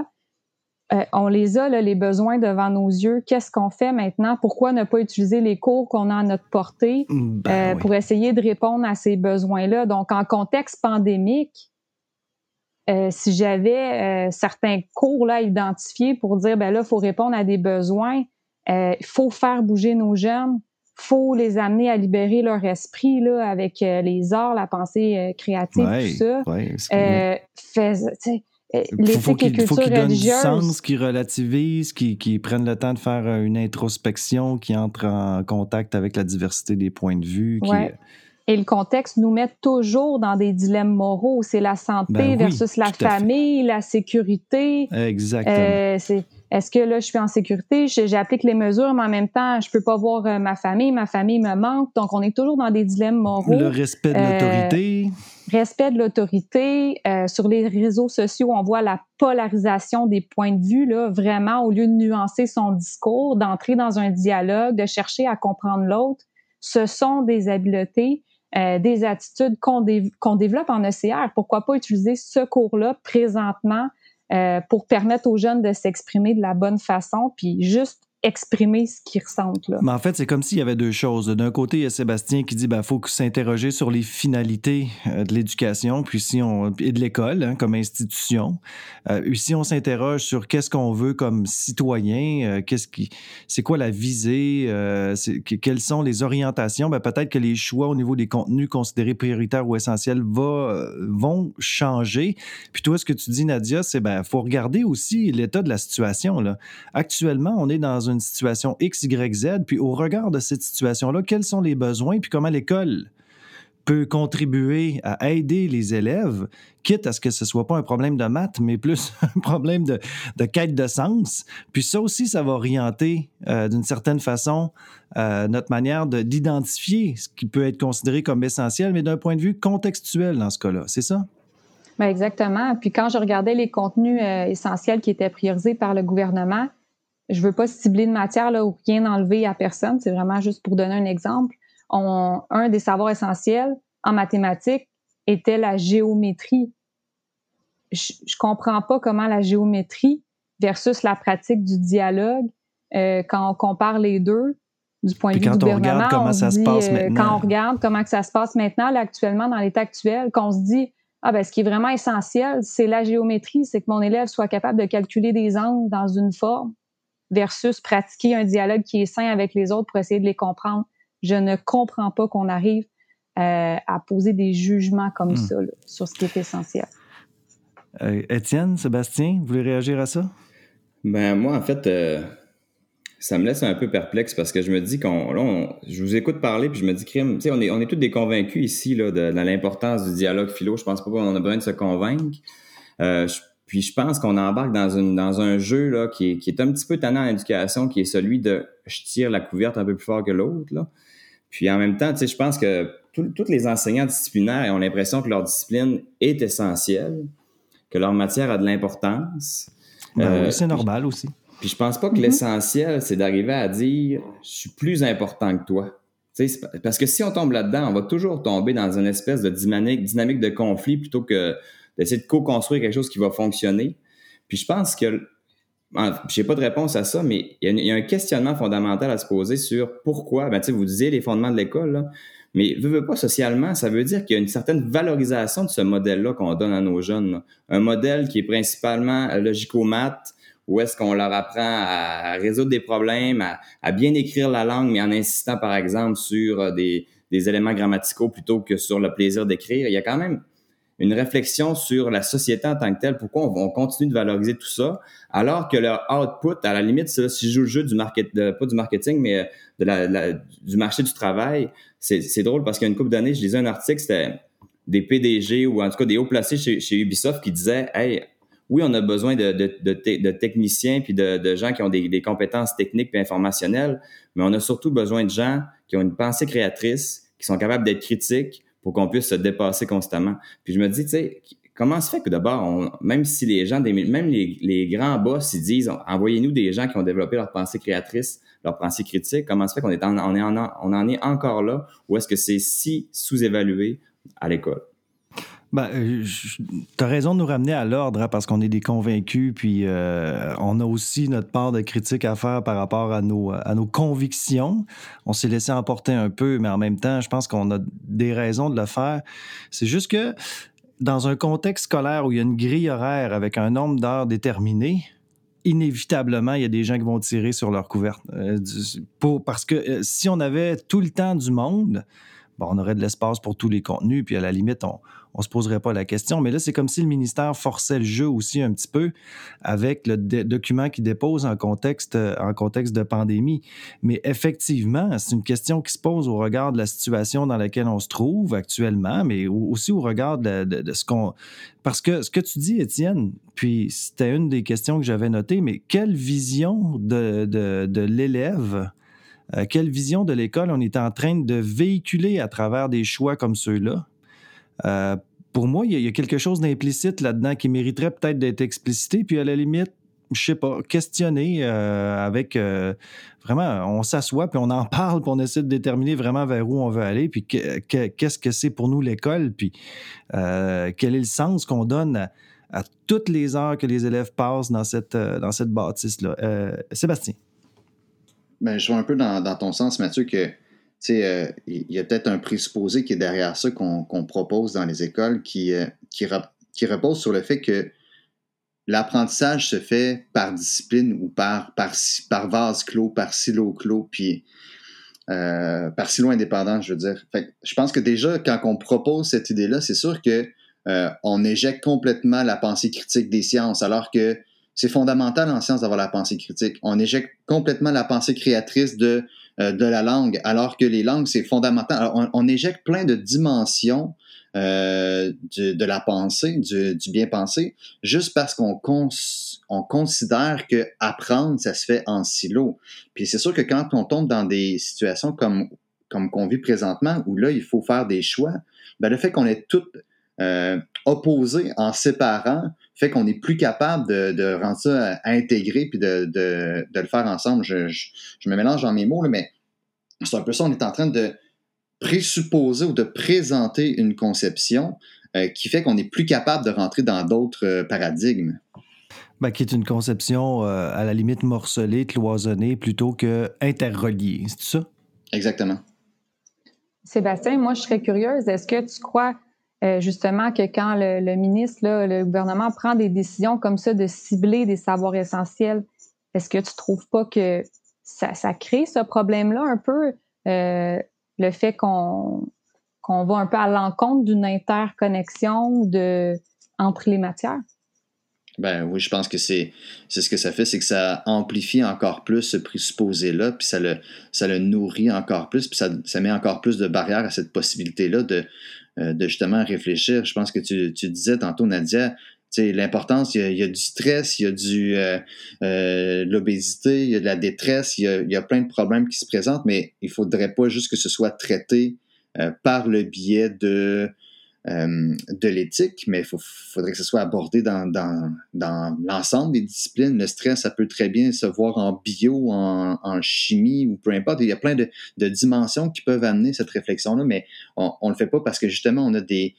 Euh, on les a, les besoins devant nos yeux. Qu'est-ce qu'on fait maintenant? Pourquoi ne pas utiliser les cours qu'on a à notre portée ben pour essayer de répondre à ces besoins-là? Donc, en contexte pandémique, euh, si j'avais euh, certains cours là identifiés pour dire ben là, il faut répondre à des besoins, euh, il faut faire bouger nos jeunes, faut les amener à libérer leur esprit là avec les arts, la pensée créative, tout ça. Ouais, faut faut donnent du sens, qui relativisent, qui, qui, prennent le temps de faire une introspection, qui entrent en contact avec la diversité des points de vue. Et le contexte nous met toujours dans des dilemmes moraux. C'est la santé ben versus la famille, la sécurité. Exactement. Euh, est-ce que là, je suis en sécurité? J'applique les mesures, mais en même temps, je peux pas voir euh, ma famille. Ma famille me manque. Donc, on est toujours dans des dilemmes moraux. Le respect de l'autorité. Euh, respect de l'autorité. Euh, sur les réseaux sociaux, on voit la polarisation des points de vue, là, vraiment, au lieu de nuancer son discours, d'entrer dans un dialogue, de chercher à comprendre l'autre. Ce sont des habiletés, euh, des attitudes qu'on développe en ECR. Pourquoi pas utiliser ce cours-là présentement euh, pour permettre aux jeunes de s'exprimer de la bonne façon, puis juste exprimer ce qu'ils ressentent. Mais en fait, c'est comme s'il y avait deux choses. D'un côté, il y a Sébastien qui dit qu'il ben, faut s'interroger sur les finalités euh, de l'éducation puis si on, et de l'école hein, comme institution. Euh, si on s'interroge sur qu'est-ce qu'on veut comme citoyen, euh, qu'est-ce qui, c'est quoi la visée, euh, quelles sont les orientations, ben, peut-être que les choix au niveau des contenus considérés prioritaires ou essentiels va, euh, vont changer. Puis toi, ce que tu dis, Nadia, c'est ben faut regarder aussi l'état de la situation. Là. Actuellement, on est dans une une situation X, Y, Z, puis au regard de cette situation-là, quels sont les besoins, puis comment l'école peut contribuer à aider les élèves, quitte à ce que ce soit pas un problème de maths, mais plus *laughs* un problème de, quête de sens. Puis ça aussi, ça va orienter euh, d'une certaine façon euh, notre manière d'identifier ce qui peut être considéré comme essentiel, mais d'un point de vue contextuel dans ce cas-là. C'est ça? Ben exactement. Puis quand je regardais les contenus euh, essentiels qui étaient priorisés par le gouvernement, je veux pas cibler de matière là, ou rien enlever à personne. C'est vraiment juste pour donner un exemple. un des savoirs essentiels en mathématiques était la géométrie. Je, je comprends pas comment la géométrie versus la pratique du dialogue, euh, quand on compare les deux, du point de vue du gouvernement, comment ça se passe euh, maintenant. quand on regarde comment que ça se passe maintenant, là, actuellement, dans l'état actuel, qu'on se dit, ah ben, ce qui est vraiment essentiel, c'est la géométrie, c'est que mon élève soit capable de calculer des angles dans une forme versus pratiquer un dialogue qui est sain avec les autres pour essayer de les comprendre. Je ne comprends pas qu'on arrive euh, à poser des jugements comme hmm. ça sur ce qui est essentiel. Euh, Étienne, Sébastien, vous voulez réagir à ça? Ben moi, en fait, euh, ça me laisse un peu perplexe parce que je me dis qu'on, là, je vous écoute parler puis je me dis, crime, tu sais, on est, on est tous des convaincus ici là, de, l'importance du dialogue philo. Je pense pas qu'on a besoin de se convaincre. je puis je pense qu'on embarque dans, une, dans un jeu là, qui, est, qui est un petit peu tannant en éducation, qui est celui de je tire la couverte un peu plus fort que l'autre. Puis en même temps, je pense que tous les enseignants disciplinaires ont l'impression que leur discipline est essentielle, que leur matière a de l'importance. Ben oui, euh, c'est normal aussi. Puis je pense pas que mm-hmm. l'essentiel, c'est d'arriver à dire je suis plus important que toi. parce que si on tombe là-dedans, on va toujours tomber dans une espèce de dynamique, dynamique de conflit plutôt que d'essayer de co-construire quelque chose qui va fonctionner. Puis je pense que, je n'ai pas de réponse à ça, mais il y, a, un questionnement fondamental à se poser sur pourquoi, ben, vous disiez les fondements de l'école, mais veut, pas socialement, ça veut dire qu'il y a une certaine valorisation de ce modèle-là qu'on donne à nos jeunes. Un modèle qui est principalement logico-mat, où est-ce qu'on leur apprend à résoudre des problèmes, à, bien écrire la langue, mais en insistant, par exemple, sur des, des éléments grammaticaux plutôt que sur le plaisir d'écrire. Il y a quand même une réflexion sur la société en tant que telle. Pourquoi on, continue de valoriser tout ça, alors que leur output, à la limite, si je joue le jeu du market, pas du marketing, mais de la, du marché du travail, c'est drôle parce qu'il y a une couple d'années, je lisais un article, c'était des PDG ou en tout cas des hauts placés chez, Ubisoft qui disaient, hey, oui, on a besoin de, de, techniciens puis de, gens qui ont des, des compétences techniques et informationnelles, mais on a surtout besoin de gens qui ont une pensée créatrice, qui sont capables d'être critiques, pour qu'on puisse se dépasser constamment. Puis je me dis, tu sais, comment se fait que d'abord, même si les gens, même les, grands boss, ils disent, envoyez-nous des gens qui ont développé leur pensée créatrice, leur pensée critique, comment se fait qu'on est en, on, est en, on en est encore là ou est-ce que c'est si sous-évalué à l'école? Ben, euh, tu as raison de nous ramener à l'ordre hein, parce qu'on est des convaincus, puis euh, on a aussi notre part de critique à faire par rapport à nos, à nos convictions. On s'est laissé emporter un peu, mais en même temps, je pense qu'on a des raisons de le faire. C'est juste que dans un contexte scolaire où il y a une grille horaire avec un nombre d'heures déterminé, inévitablement, il y a des gens qui vont tirer sur leur couverte. Euh, parce que si on avait tout le temps du monde, on aurait de l'espace pour tous les contenus, puis à la limite, on on se poserait pas la question. Mais là, c'est comme si le ministère forçait le jeu aussi un petit peu avec le document qu'il dépose en contexte, euh, en contexte de pandémie. Mais effectivement, c'est une question qui se pose au regard de la situation dans laquelle on se trouve actuellement, mais aussi au regard de, ce qu'on... Parce que ce que tu dis, Étienne, puis c'était une des questions que j'avais notées, mais quelle vision de, de l'élève euh, quelle vision de l'école on est en train de véhiculer à travers des choix comme ceux-là? Euh, pour moi, il y, a quelque chose d'implicite là-dedans qui mériterait peut-être d'être explicité. Puis à la limite, je sais pas, questionner euh, avec vraiment, on s'assoit puis on en *laughs* parle puis on essaie de déterminer vraiment vers où on veut aller puis qu'est-ce que c'est pour nous l'école puis quel est le sens qu'on donne à, toutes les heures que les élèves passent dans cette, dans cette bâtisse-là. Sébastien. Ben, je vois un peu dans, ton sens, Mathieu, que euh, il y a peut-être un présupposé qui est derrière ça qu'on propose dans les écoles qui, euh, qui, repose sur le fait que l'apprentissage se fait par discipline ou par, par, vase clos, par silo clos, puis euh, par silo indépendant, je veux dire. je pense que déjà, quand on propose cette idée-là, c'est sûr que on éjecte complètement la pensée critique des sciences, alors que c'est fondamental en sciences d'avoir la pensée critique. On éjecte complètement la pensée créatrice de, de la langue, alors que les langues, c'est fondamental. On, éjecte plein de dimensions euh, de la pensée, du, du bien pensé, juste parce qu'on on considère que apprendre, ça se fait en silo. Puis c'est sûr que quand on tombe dans des situations comme comme qu'on vit présentement, où là, il faut faire des choix, ben, le fait qu'on est toutes euh, en séparant, fait qu'on n'est plus capable de, rendre ça intégré puis de, le faire ensemble. Je, me mélange dans mes mots, mais c'est un peu ça. On est en train de présupposer ou de présenter une conception euh, qui fait qu'on n'est plus capable de rentrer dans d'autres euh, paradigmes. Ben, qui est une conception euh, à la limite morcelée, cloisonnée, plutôt que interreliée. C'est ça? Exactement. Sébastien, moi, je serais curieuse. Est-ce que tu crois euh, justement que quand le, ministre, le gouvernement prend des décisions comme ça de cibler des savoirs essentiels, est-ce que tu trouves pas que ça, crée ce problème-là un peu, euh, le fait qu'on va un peu à l'encontre d'une interconnexion entre les matières? Ben oui, je pense que c'est ce que ça fait, c'est que ça amplifie encore plus ce présupposé-là, puis ça le, nourrit encore plus, puis ça, met encore plus de barrières à cette possibilité-là de, de justement réfléchir. Je pense que tu, tu disais tantôt, Nadia, l'importance, il, y a du stress, il y a du euh, euh, l'obésité, il y a de la détresse, il y a, il y a, plein de problèmes qui se présentent, mais il faudrait pas juste que ce soit traité par le biais de euh, de l'éthique, mais il faudrait que ce soit abordé dans, dans, l'ensemble des disciplines. Le stress, ça peut très bien se voir en bio, en, chimie ou peu importe. Il y a plein de, dimensions qui peuvent amener cette réflexion-là, mais on ne le fait pas parce que justement, on a des,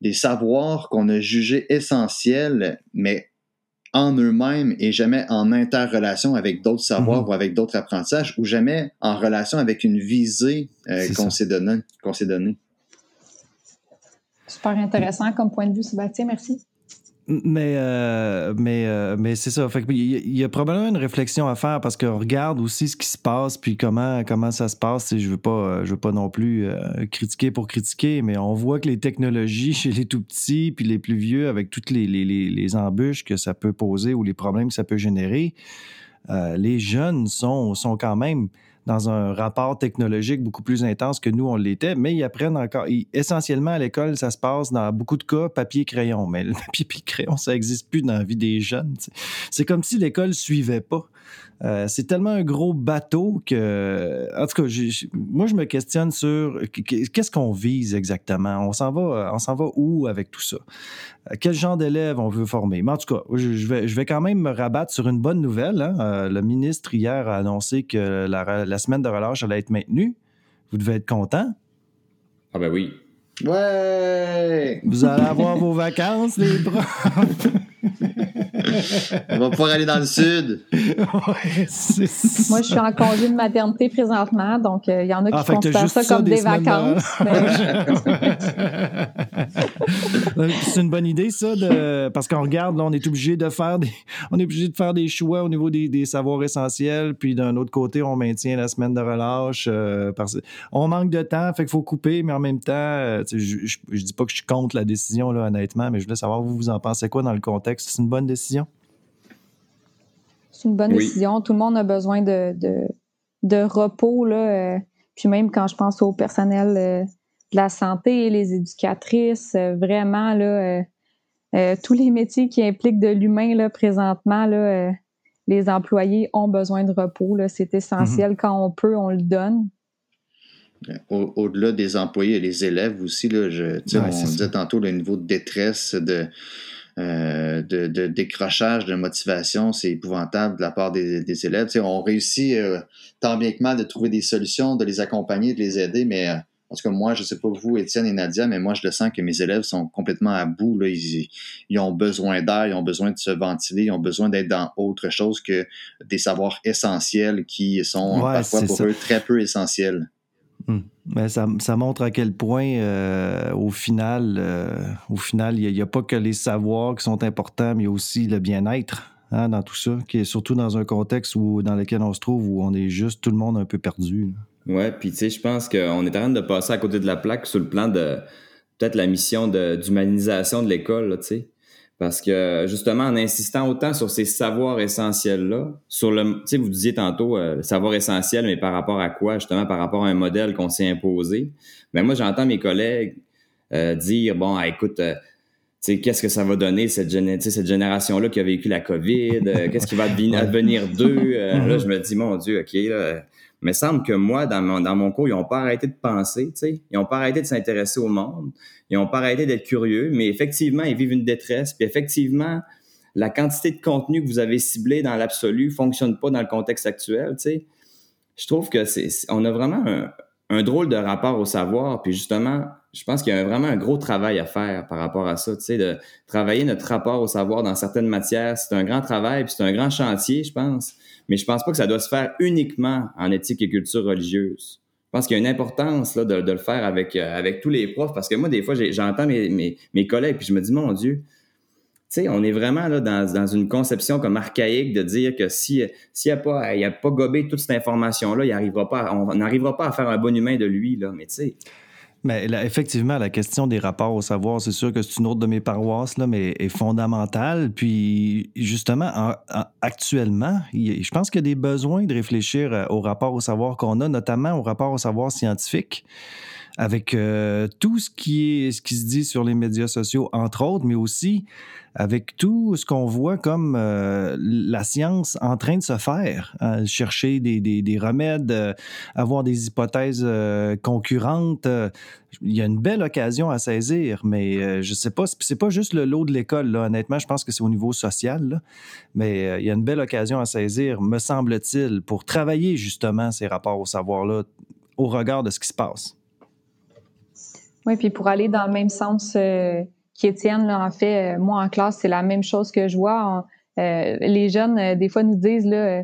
des savoirs qu'on a jugés essentiels, mais en eux-mêmes et jamais en interrelation avec d'autres savoirs mm-hmm. ou avec d'autres apprentissages ou jamais en relation avec une visée euh, qu'on s'est donnée. Donné. Super intéressant comme point de vue, Sébastien. Merci. Mais, euh, mais, euh, mais c'est ça. Il, y a probablement une réflexion à faire parce qu'on regarde aussi ce qui se passe puis comment, comment ça se passe. Je ne veux, pas, je veux pas non plus euh, critiquer pour critiquer, mais on voit que les technologies *laughs* chez les tout petits puis les plus vieux, avec toutes les, les, les embûches que ça peut poser ou les problèmes que ça peut générer, les jeunes sont, sont quand même dans un rapport technologique beaucoup plus intense que nous, on l'était, mais ils apprennent encore. essentiellement, à l'école, ça se passe dans beaucoup de cas papier-crayon. Mais le *laughs* papier-crayon, ça n'existe plus dans la vie des jeunes. C'est comme si l'école suivait pas. Euh, c'est tellement un gros bateau que, en tout cas, moi, je me questionne sur qu'est-ce qu'on vise exactement? On s'en va, on s'en va où avec tout ça? Euh, Quel genre d'élèves on veut former? Mais en tout cas, je, vais, je vais quand même me rabattre sur une bonne nouvelle. Hein. Euh, le ministre hier a annoncé que la, semaine de relâche allait être maintenue. Vous devez être content. Ah ben oui. Ouais! Vous allez avoir vos vacances, les profs. *laughs* On va pouvoir aller dans le sud. Moi, je suis en congé de maternité présentement, donc euh, il y en a qui ah, considèrent ça comme des, vacances. *laughs* *laughs* c'est une bonne idée, ça, parce qu'on regarde, là, on est obligé de faire des, on est obligé de faire des choix au niveau des, savoirs essentiels, puis d'un autre côté, on maintient la semaine de relâche. Euh, parce... On manque de temps, fait qu'il faut couper, mais en même temps, euh, je, je, dis pas que je suis contre la décision, là, honnêtement, mais je voulais savoir, vous, vous en pensez quoi dans le contexte? C'est une bonne décision? C'est une bonne décision. Tout le monde a besoin de, de, repos. Là, euh, puis même quand je pense au personnel euh, de la santé, les éducatrices, euh, vraiment, là, tous les métiers qui impliquent de l'humain là, présentement, là, les employés ont besoin de repos. C'est essentiel. Mm-hmm. Quand on peut, on le donne. Au-delà des employés et les élèves aussi, là, je, on disait tantôt le niveau de détresse, de, euh, de, décrochage, de motivation, c'est épouvantable de la part des, élèves. on réussit euh, tant bien que mal de trouver des solutions, de les accompagner, de les aider, mais euh, en tout cas, moi, je ne sais pas vous, Étienne et Nadia, mais moi, je le sens que mes élèves sont complètement à bout. Là. Ils, ils ont besoin d'air, ils ont besoin de se ventiler, ils ont besoin d'être dans autre chose que des savoirs essentiels qui sont parfois pour eux très peu essentiels. Hmm. Mais ça, ça, montre à quel point, euh, au final, euh, au final, il n'y a, pas que les savoirs qui sont importants, mais aussi le bien-être hein, dans tout ça, qui est surtout dans un contexte où, dans lequel on se trouve où on est juste tout le monde un peu perdu. Ouais, puis tu sais, je pense qu'on est en train de passer à côté de la plaque sur le plan de peut-être la mission d'humanisation de, l'école, tu sais. Parce que justement, en insistant autant sur ces savoirs essentiels-là, sur le, tu sais, vous disiez tantôt euh, savoir essentiel, mais par rapport à quoi? Justement, par rapport à un modèle qu'on s'est imposé. Mais ben, moi, j'entends mes collègues euh, dire, bon, ah, écoute, euh, tu sais, qu'est-ce que ça va donner cette, cette génération-là qui a vécu la COVID? Euh, qu'est-ce qui va *laughs* advenir d'eux? là, je me dis, mon Dieu, OK, là, mais semble que moi, dans mon, cours, ils n'ont pas arrêté de penser. Ils n'ont pas arrêté de s'intéresser au monde. Ils n'ont pas arrêté d'être curieux, mais effectivement, ils vivent une détresse. Puis effectivement, la quantité de contenu que vous avez ciblé dans l'absolu fonctionne pas dans le contexte actuel, tu sais. Je trouve que c'est, on a vraiment un, un drôle de rapport au savoir. Puis justement, je pense qu'il y a vraiment un gros travail à faire par rapport à ça, tu sais, de travailler notre rapport au savoir dans certaines matières. C'est un grand travail, puis c'est un grand chantier, je pense mais je pense pas que ça doit se faire uniquement en éthique et culture religieuse. Je pense qu'il y a une importance là, de, le faire avec, euh, avec tous les profs, parce que moi, des fois, j'entends mes, mes, collègues, puis je me dis, mon Dieu, tu sais, on est vraiment là dans, dans, une conception comme archaïque de dire que s'il si n'y a, pas, a pas gobé toute cette information-là, il on n'arrivera pas à faire un bon humain de lui, là, mais tu sais mais effectivement, la question des rapports au savoir, c'est sûr que c'est une autre de mes paroisses, là, mais est fondamentale. Puis, justement, actuellement, je pense qu'il y a des besoins de réfléchir euh, au rapport au savoir qu'on a, notamment au rapport au savoir scientifique avec euh, tout ce qui, se dit sur les médias sociaux, entre autres, mais aussi avec tout ce qu'on voit comme euh, la science en train de se faire, hein, chercher des, des, des remèdes, euh, avoir des hypothèses concurrentes. il y a une belle occasion à saisir, mais je sais pas, c'est pas juste le lot de l'école, honnêtement, je pense que c'est au niveau social, mais il y a une belle occasion à saisir, me semble-t-il, pour travailler justement ces rapports au savoir-là au regard de ce qui se passe. Oui, puis pour aller dans le même sens euh, qu'Étienne, là, en fait, euh, moi en classe, c'est la même chose que je vois. Euh, les jeunes, euh, des fois, nous disent là,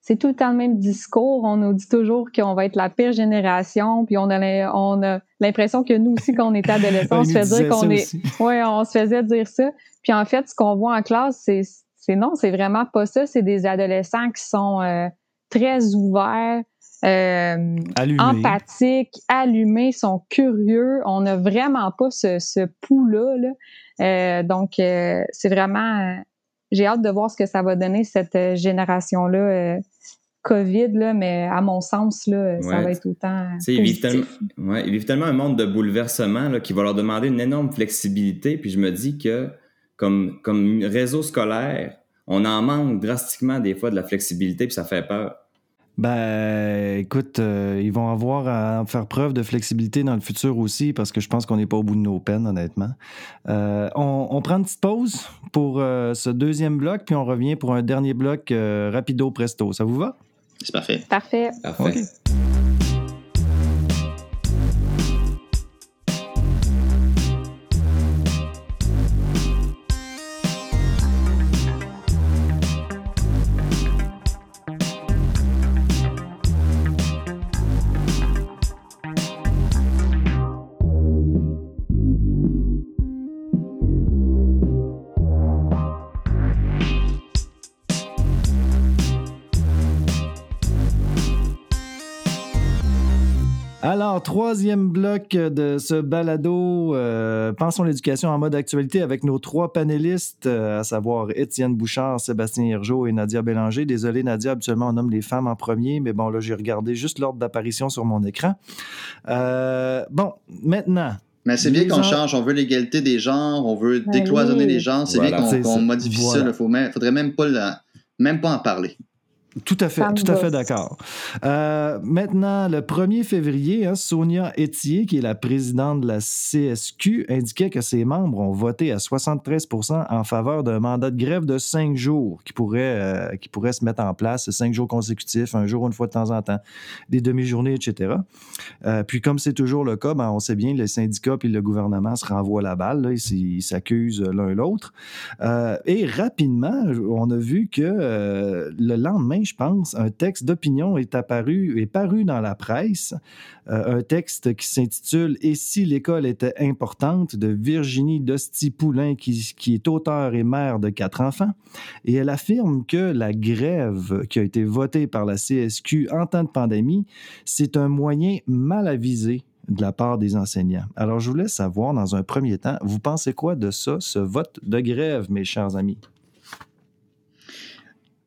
c'est tout le temps le même discours. On nous dit toujours qu'on va être la pire génération, puis on a, on a l'impression que nous aussi, quand on était *laughs* adolescents, on se faisait dire qu'on est, *laughs* ouais, on se faisait dire ça. Puis en fait, ce qu'on voit en classe, c'est, c'est non, c'est vraiment pas ça. C'est des adolescents qui sont très ouverts, euh, empathiques, allumés, sont curieux. On n'a vraiment pas ce, ce pouls-là. Euh, donc, euh, c'est vraiment... J'ai hâte de voir ce que ça va donner, cette génération-là. COVID, là, mais à mon sens, là, ça va être autant. Ils vivent, tellement, ouais, ils vivent tellement un monde de bouleversement là, qui va leur demander une énorme flexibilité. Puis je me dis que, comme, comme réseau scolaire, on en manque drastiquement des fois de la flexibilité, puis ça fait peur. Ben, écoute, euh, ils vont avoir à faire preuve de flexibilité dans le futur aussi, parce que je pense qu'on n'est pas au bout de nos peines, honnêtement. Euh, on, prend une petite pause pour euh, ce deuxième bloc, puis on revient pour un dernier bloc rapido presto. Ça vous va? C'est parfait. Parfait. Parfait. Troisième bloc de ce balado, euh, pensons l'éducation en mode actualité avec nos trois panélistes, euh, à savoir Étienne Bouchard, Sébastien Hirgeau et Nadia Bélanger. Désolé, Nadia, habituellement on nomme les femmes en premier, mais bon, là, j'ai regardé juste l'ordre d'apparition sur mon écran. Euh, bon, maintenant, mais c'est bien qu'on change. On veut l'égalité des genres, on veut ben décloisonner les genres. C'est bien qu'on modifie ça. Il ne faudrait même pas, même pas en parler. Tout à fait, tout à fait d'accord. Euh, maintenant, le 1er février, hein, Sonia Etier, qui est la présidente de la CSQ, indiquait que ses membres ont voté à 73% en faveur d'un mandat de grève de cinq jours qui pourrait, euh, qui pourrait se mettre en place, cinq jours consécutifs, un jour une fois de temps en temps, des demi-journées, etc. Euh, puis comme c'est toujours le cas, ben, on sait bien, les syndicats et le gouvernement se renvoient la balle, là, ils s'accusent l'un l'autre. et rapidement, on a vu que le lendemain, je pense, un texte d'opinion est apparu, est paru dans la presse, euh, un texte qui s'intitule Et si l'école était importante? de Virginie Dosti-Poulain, qui, est auteure et mère de quatre enfants. Et elle affirme que la grève qui a été votée par la CSQ en temps de pandémie, c'est un moyen mal avisé de la part des enseignants. Alors, je voulais savoir, dans un premier temps, vous pensez quoi de ça, ce vote de grève, mes chers amis?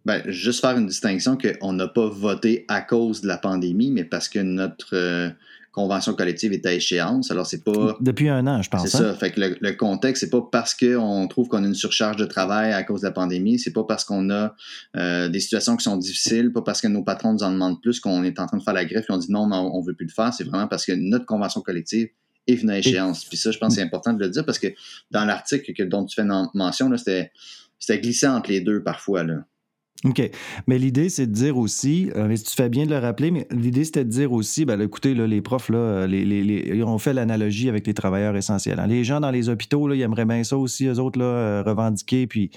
Ben, juste faire une distinction qu'on n'a pas voté à cause de la pandémie, mais parce que notre euh, convention collective est à échéance. Alors, c'est pas. Depuis un an, je pense. C'est ça. Hein? Fait que le, contexte, c'est pas parce qu'on trouve qu'on a une surcharge de travail à cause de la pandémie, c'est pas parce qu'on a euh, des situations qui sont difficiles, pas parce que nos patrons nous en demandent plus qu'on est en train de faire la greffe et on dit non, non, on veut plus le faire. C'est vraiment parce que notre convention collective est venue à échéance. Puis ça, je pense que c'est important de le dire parce que dans l'article dont tu fais mention, c'était glissé entre les deux parfois. Là. OK. Mais l'idée, c'est de dire aussi, euh, tu fais bien de le rappeler, mais l'idée, c'était de dire aussi, ben, écoutez, là, les profs, là, euh, les, les, fait l'analogie avec les travailleurs essentiels. Hein. Les gens dans les hôpitaux, là, ils aimeraient bien ça aussi, eux autres, là, euh, revendiquer puis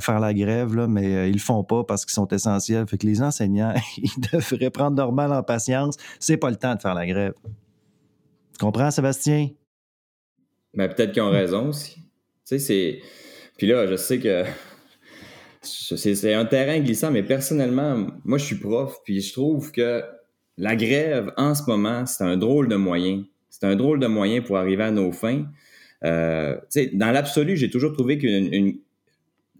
faire la grève, là, mais ils le font pas parce qu'ils sont essentiels. Fait que les enseignants, *laughs* ils devraient prendre normal en patience. C'est pas le temps de faire la grève. Tu comprends, Sébastien? Mais peut-être qu'ils ont raison aussi. Tu sais, c'est. Puis là, je sais que c'est un terrain glissant, mais personnellement, moi, je suis prof, puis je trouve que la grève, en ce moment, c'est un drôle de moyen. C'est un drôle de moyen pour arriver à nos fins. Euh, dans l'absolu, j'ai toujours trouvé que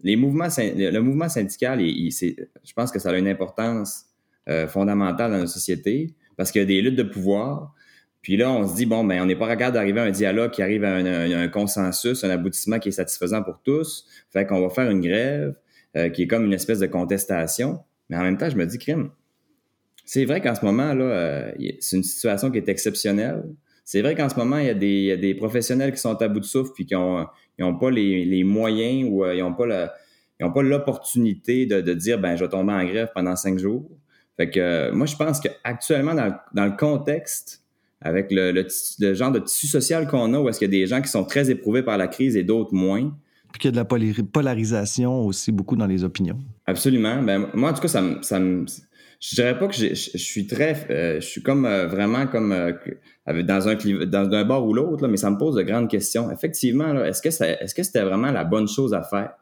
les mouvements, le mouvement syndical, je pense que ça a une importance euh, fondamentale dans notre société parce qu'il y a des luttes de pouvoir. Puis là, on se dit, bon, ben, on n'est pas regard d'arriver à un dialogue qui arrive à un, consensus, un aboutissement qui est satisfaisant pour tous. Fait qu'on va faire une grève. Euh, qui est comme une espèce de contestation. Mais en même temps, je me dis, crime, c'est vrai qu'en ce moment, là, euh, c'est une situation qui est exceptionnelle. C'est vrai qu'en ce moment, il y, a des, professionnels qui sont à bout de souffle puis qui n'ont ont pas les, moyens ou euh, ils n'ont pas l'opportunité de, de, dire ben je vais tomber en grève pendant cinq jours. Fait que moi, je pense qu'actuellement, dans, dans le contexte, avec le, le, genre de tissu social qu'on a, où est-ce qu'il y a des gens qui sont très éprouvés par la crise et d'autres moins, puis qu'il y a de la polarisation aussi beaucoup dans les opinions. Absolument. Ben, moi, en tout cas, ça me. Ça me je dirais pas que je, suis très. Euh, je suis comme euh, vraiment comme euh, dans un dans un bord ou l'autre, mais ça me pose de grandes questions. Effectivement, est-ce que est-ce que c'était vraiment la bonne chose à faire?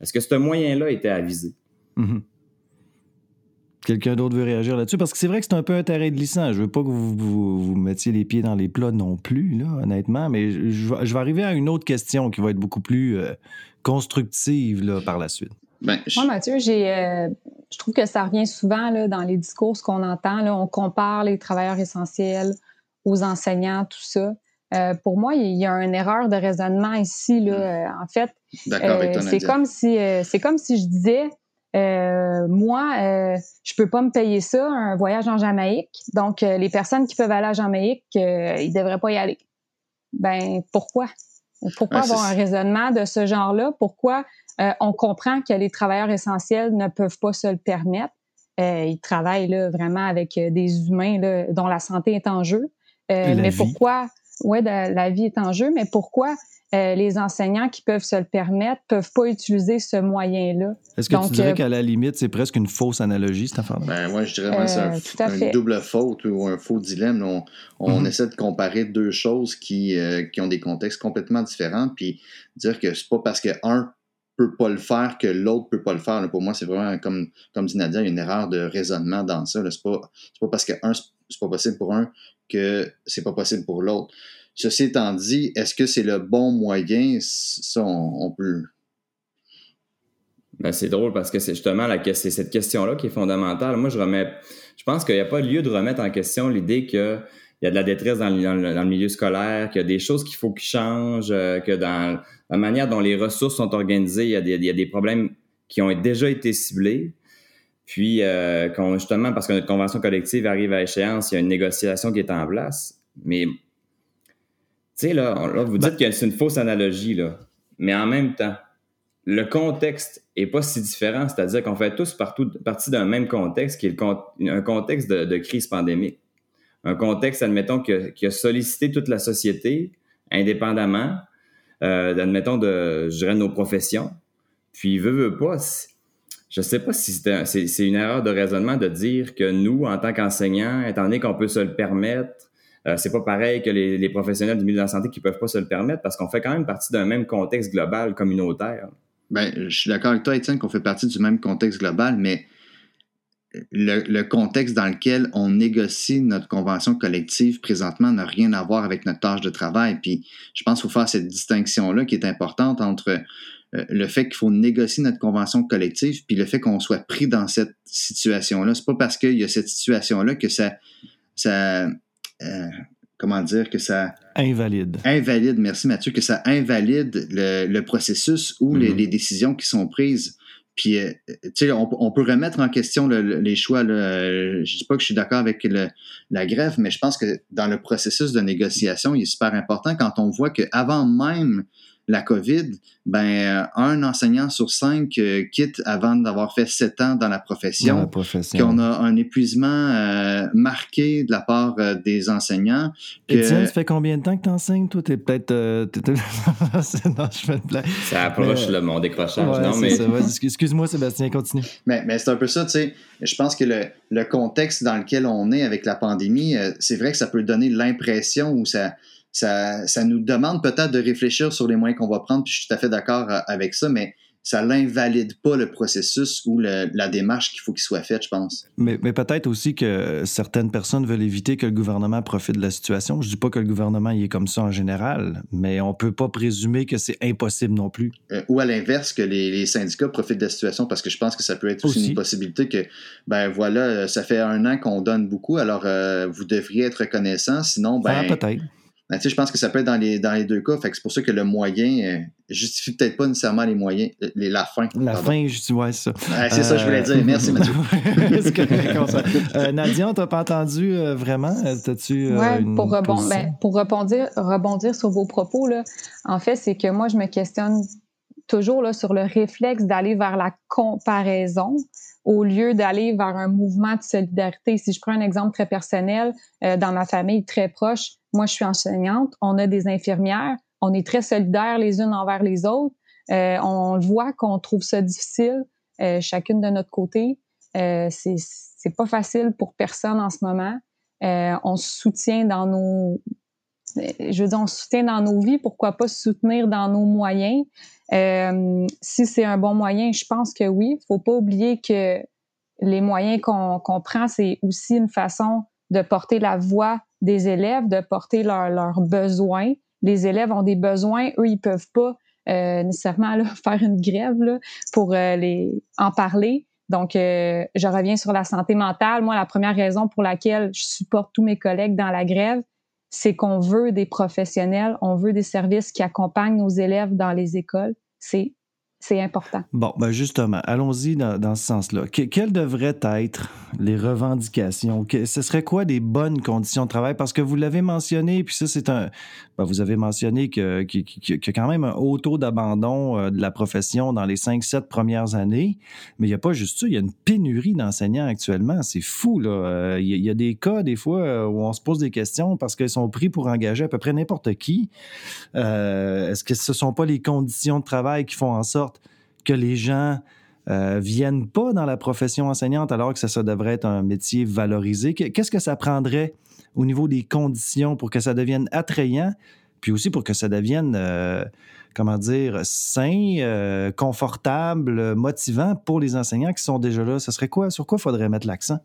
Est-ce que ce moyen-là était avisé? Mm-hmm. Quelqu'un d'autre veut réagir là-dessus? Parce que c'est vrai que c'est un peu un terrain glissant. Je veux pas que vous, vous, mettiez les pieds dans les plats non plus, là, honnêtement, mais je, vais arriver à une autre question qui va être beaucoup plus euh, constructive là, par la suite. Ben, Moi, Mathieu, j'ai, euh, je trouve que ça revient souvent là, dans les discours qu'on entend. Là, on compare les travailleurs essentiels aux enseignants, tout ça. Euh, pour moi, il y a une erreur de raisonnement ici. Là. En fait, c'est comme si c'est comme si je disais euh, moi, euh, je peux pas me payer ça, un voyage en Jamaïque. Donc, euh, les personnes qui peuvent aller à Jamaïque, euh, ils devraient pas y aller. Ben, pourquoi? Pourquoi avoir un raisonnement de ce genre-là? Pourquoi on comprend que les travailleurs essentiels ne peuvent pas se le permettre? ils travaillent là, vraiment avec des humains là, dont la santé est en jeu. mais pourquoi? Ouais, la vie est en jeu, mais pourquoi euh, les enseignants qui peuvent se le permettre peuvent pas utiliser ce moyen-là? Est-ce que tu dirais euh, qu'à la limite, c'est presque une fausse analogie, cette affaire-là? Ben, moi, je dirais que c'est un, une double faute ou un faux dilemme. On, on mhm. essaie de comparer deux choses qui, euh, qui ont des contextes complètement différents, puis dire que c'est pas parce qu'un peut pas le faire que l'autre peut pas le faire. pour moi, c'est vraiment, comme, comme dit Nadia, une erreur de raisonnement dans ça. C'est pas, pas parce que un, c'est pas possible pour un que c'est pas possible pour l'autre. Ceci étant dit, est-ce que c'est le bon moyen? Ça, on, peut. Ben, c'est drôle parce que c'est justement cette question-là qui est fondamentale. Moi, je remets, je pense qu'il n'y a pas lieu de remettre en question l'idée qu'il y a de la détresse dans le, milieu scolaire, qu'il y a des choses qu'il faut qu'ils changent, euh, que dans la manière dont les ressources sont organisées, il il y a des problèmes qui ont déjà été ciblés. Puis, euh, justement, parce que notre convention collective arrive à échéance, il y a une négociation qui est en place. Mais, tu sais, là, vous dites que c'est une fausse analogie, là. Mais en même temps, le contexte est pas si différent, c'est-à-dire qu'on fait tous partout, partie d'un même contexte qui est un contexte de, crise pandémique. Un contexte, admettons, qui a, sollicité toute la société indépendamment, euh, admettons, de, je dirais, nos professions. Puis, veut, veut pas, je sais pas si c'est une erreur de raisonnement de dire que nous, en tant qu'enseignants, étant donné qu'on peut se le permettre, euh, c'est pas pareil que les, professionnels du milieu de la santé qui peuvent pas se le permettre parce qu'on fait quand même partie d'un même contexte global communautaire. Ben, je suis d'accord avec toi, Étienne, qu'on fait partie du même contexte global, mais le, contexte dans lequel on négocie notre convention collective présentement n'a rien à voir avec notre tâche de travail. Puis je pense qu'il faut faire cette distinction-là qui est importante entre le fait qu'il faut négocier notre convention collective puis le fait qu'on soit pris dans cette situation-là. C'est pas parce qu'il y a cette situation-là que ça, ça euh, comment dire, que ça... Invalide. Invalide, merci Mathieu, que ça invalide le, processus ou les, mm-hmm. décisions qui sont prises. Puis, euh, tu sais, on, peut remettre en question les choix. Là. Je dis pas que je suis d'accord avec la grève, mais je pense que dans le processus de négociation, il est super important quand on voit qu'avant même la COVID, ben, un enseignant sur cinq euh, quitte avant d'avoir fait sept ans dans la profession. Qu'on a un épuisement euh, marqué de la part euh, des enseignants. Et ça fait combien de temps que tu enseignes? Toi, t'es peut-être. *laughs* non, je fais une Ça approche le, mon décrochage. non, mais... Excuse-moi, Sébastien, continue. Mais, mais c'est un peu ça, tu sais. Je pense que le, le, contexte dans lequel on est avec la pandémie, c'est vrai que ça peut donner l'impression où ça ça, ça nous demande peut-être de réfléchir sur les moyens qu'on va prendre, puis je suis tout à fait d'accord euh, avec ça, mais ça l'invalide pas le processus ou la démarche qu'il faut qu'il soit faite, je pense. Mais, mais peut-être aussi que certaines personnes veulent éviter que le gouvernement profite de la situation. Je dis pas que le gouvernement y est comme ça en général, mais on peut pas présumer que c'est impossible non plus. Euh, ou à l'inverse, que les, les, syndicats profitent de la situation parce que je pense que ça peut être aussi, une possibilité que, ben voilà, ça fait un an qu'on donne beaucoup, alors euh, vous devriez être reconnaissant, sinon, ben... Ah, peut-être. Ben, je pense que ça peut être dans les, dans les deux cas. Fait c'est pour ça que le moyen euh, justifie peut-être pas nécessairement les moyens, euh, les, la fin. La fin, je ouais, ça. c'est ça que je voulais dire. Merci, Mathieu. *laughs* c'est euh, Nadia, on t'a pas entendu vraiment? T'as-tu, pour, ben, pour rebondir, rebondir sur vos propos, là, en fait, c'est que moi, je me questionne toujours là, sur le réflexe d'aller vers la comparaison au lieu d'aller vers un mouvement de solidarité. Si je prends un exemple très personnel, dans ma famille très proche, moi, je suis enseignante. On a des infirmières. On est très solidaires les unes envers les autres. Euh, on voit qu'on trouve ça difficile, euh, chacune de notre côté. Euh, c'est pas facile pour personne en ce moment. Euh, on se soutient dans nos, je veux dire, on soutient dans nos vies. Pourquoi pas se soutenir dans nos moyens? Euh, Si c'est un bon moyen, je pense que oui. Faut pas oublier que les moyens qu'on qu'on prend, c'est aussi une façon de porter la voix des élèves, de porter leurs besoins. Les élèves ont des besoins, eux, ils peuvent pas euh, nécessairement *laughs* là, faire une grève là, pour euh, les en parler. Donc, euh, je reviens sur la santé mentale. Moi, la première raison pour laquelle je supporte tous mes collègues dans la grève, c'est qu'on veut des professionnels, on veut des services qui accompagnent nos élèves dans les écoles. C'est c'est important. Bon, ben justement, allons-y dans, ce sens-là. quelles devraient être les revendications? ce serait quoi des bonnes conditions de travail? Parce que vous l'avez mentionné, puis ça, c'est un. Ben, vous avez mentionné qu'il y a quand même un haut taux d'abandon euh, de la profession dans les 5-7 premières années. Mais il n'y a pas juste ça, il y a une pénurie d'enseignants actuellement. C'est fou, là. Euh, il y, a des cas, des fois, euh, où on se pose des questions parce qu'ils sont pris pour engager à peu près n'importe qui. Est-ce que ce ne sont pas les conditions de travail qui font en sorte que les gens euh, viennent pas dans la profession enseignante alors que ça, devrait être un métier valorisé. Qu'est-ce que ça prendrait au niveau des conditions pour que ça devienne attrayant, puis aussi pour que ça devienne, euh, comment dire, sain, euh, confortable, motivant pour les enseignants qui sont déjà là? Ce serait quoi? Sur quoi faudrait mettre l'accent?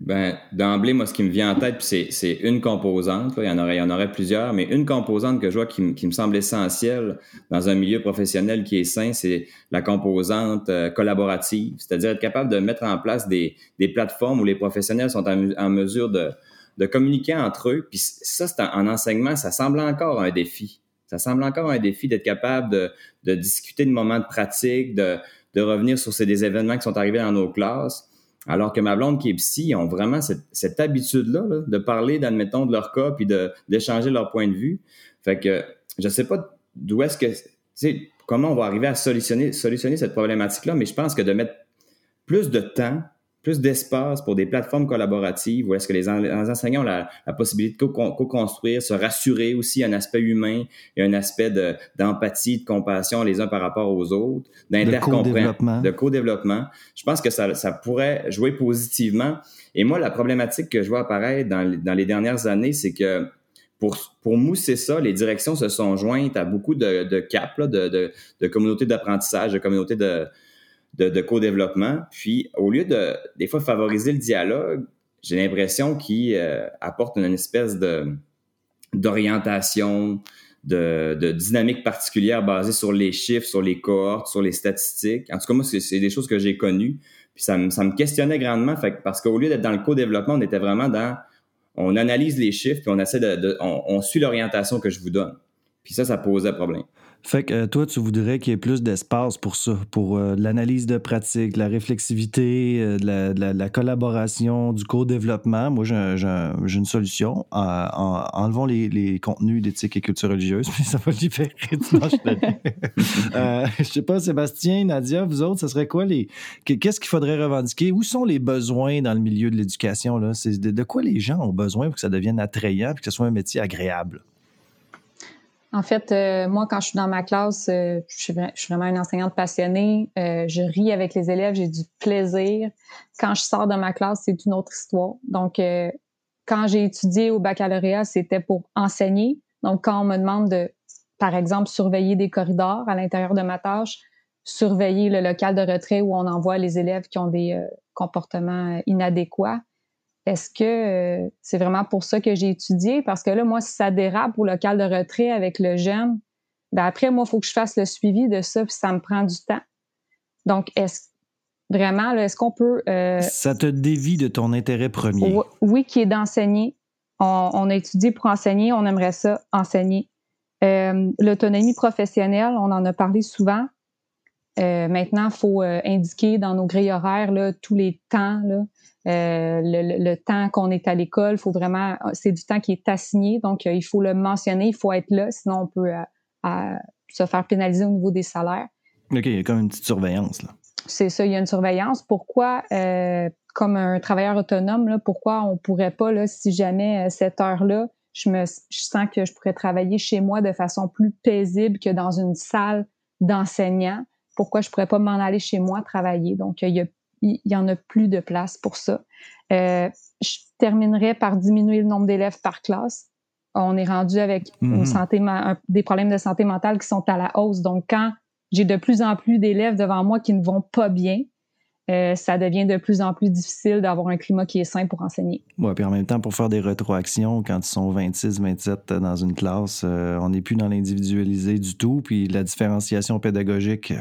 Ben, d'emblée, moi, ce qui me vient en tête, c'est, c'est une composante. Il, y en aurait, il y en aurait plusieurs, mais une composante que je vois qui, me semble essentielle dans un milieu professionnel qui est sain, c'est la composante euh, collaborative, c'est-à-dire être capable de mettre en place des, des plateformes où les professionnels sont en, mesure de, communiquer entre eux. Puis ça, c'est en, enseignement, ça semble encore un défi. Ça semble encore un défi d'être capable de, discuter de moments de pratique, de, de revenir sur ces, des événements qui sont arrivés dans nos classes. Alors que ma blonde qui est psy, ont vraiment cette, cette habitude-là de parler, d'admettons, de leur cas, puis d'échanger leur point de vue. Fait que je sais pas d'où est-ce que, tu sais, comment on va arriver à solutionner, solutionner cette problématique-là, mais je pense que de mettre plus de temps plus d'espace pour des plateformes collaboratives où est-ce que les, enseignants ont la, possibilité de co-construire, se rassurer aussi un aspect humain et un aspect d'empathie, de, compassion les uns par rapport aux autres, d'intercompréhension, de co-développement. Je pense que ça, ça pourrait jouer positivement. Et moi, la problématique que je vois apparaître dans, dans les dernières années, c'est que pour, pour mousser ça, les directions se sont jointes à beaucoup de, de CAP, de, de, de communautés d'apprentissage, de communautés de, de, co-développement. Puis, au lieu de, des fois, favoriser le dialogue, j'ai l'impression qu'il euh, apporte une espèce de d'orientation, de, de, dynamique particulière basée sur les chiffres, sur les cohortes, sur les statistiques. En tout cas, moi, c'est des choses que j'ai connues. Puis ça me, ça me questionnait grandement, fait, parce qu'au lieu d'être dans le co-développement, on était vraiment dans on analyse les chiffres, puis on essaie de, on, on suit l'orientation que je vous donne. Puis ça, ça posait problème. Fait que euh, toi, tu voudrais qu'il y ait plus d'espace pour ça, pour euh, l'analyse de pratique, la réflexivité, euh, la, collaboration, du co-développement. Moi, j'ai une solution. En, enlevons les, contenus d'éthique et culture religieuse, *laughs* puis ça va libérer *laughs* Je sais pas, Sébastien, Nadia, vous autres, ce serait quoi les. Qu'est-ce qu'il faudrait revendiquer? Où sont les besoins dans le milieu de l'éducation? C'est de, de quoi les gens ont besoin pour que ça devienne attrayant et que ce soit un métier agréable? En fait, euh, moi, quand je suis dans ma classe, euh, je, suis, vraiment une enseignante passionnée. Euh, je ris avec les élèves, j'ai du plaisir. Quand je sors de ma classe, c'est une autre histoire. Donc, quand j'ai étudié au baccalauréat, c'était pour enseigner. Donc, quand on me demande de, par exemple, surveiller des corridors à l'intérieur de ma tâche, surveiller le local de retrait où on envoie les élèves qui ont des comportements inadéquats, est-ce que euh, c'est vraiment pour ça que j'ai étudié? Parce que là, moi, si ça dérape au local de retrait avec le jeune, ben après, moi, il faut que je fasse le suivi de ça, puis ça me prend du temps. Donc, est-ce vraiment, est-ce qu'on peut... Euh, ça te dévie de ton intérêt premier? Oui, qui est d'enseigner. On, a étudié pour enseigner, on aimerait ça enseigner. Euh, l'autonomie professionnelle, on en a parlé souvent. Maintenant, il faut indiquer dans nos grilles horaires là, tous les temps là, euh, le, temps qu'on est à l'école, faut vraiment, c'est du temps qui est assigné, donc euh, il faut le mentionner, il faut être là, sinon on peut euh, se faire pénaliser au niveau des salaires. OK, il y a comme une petite surveillance là. C'est ça, il y a une surveillance. Pourquoi, comme un travailleur autonome, là, pourquoi on pourrait pas, là, si jamais cette heure-là, je me je sens que je pourrais travailler chez moi de façon plus paisible que dans une salle d'enseignant, pourquoi je pourrais pas m'en aller chez moi travailler? Donc, il y a il y en a plus de place pour ça. Euh, je terminerai par diminuer le nombre d'élèves par classe. On est rendu avec une mhm. des problèmes de santé mentale qui sont à la hausse. Donc, quand j'ai de plus en plus d'élèves devant moi qui ne vont pas bien, euh, ça devient de plus en plus difficile d'avoir un climat qui est sain pour enseigner. Oui, puis en même temps, pour faire des rétroactions, quand ils sont 26, 27 dans une classe, euh, on n'est plus dans l'individualisé du tout, puis la différenciation pédagogique,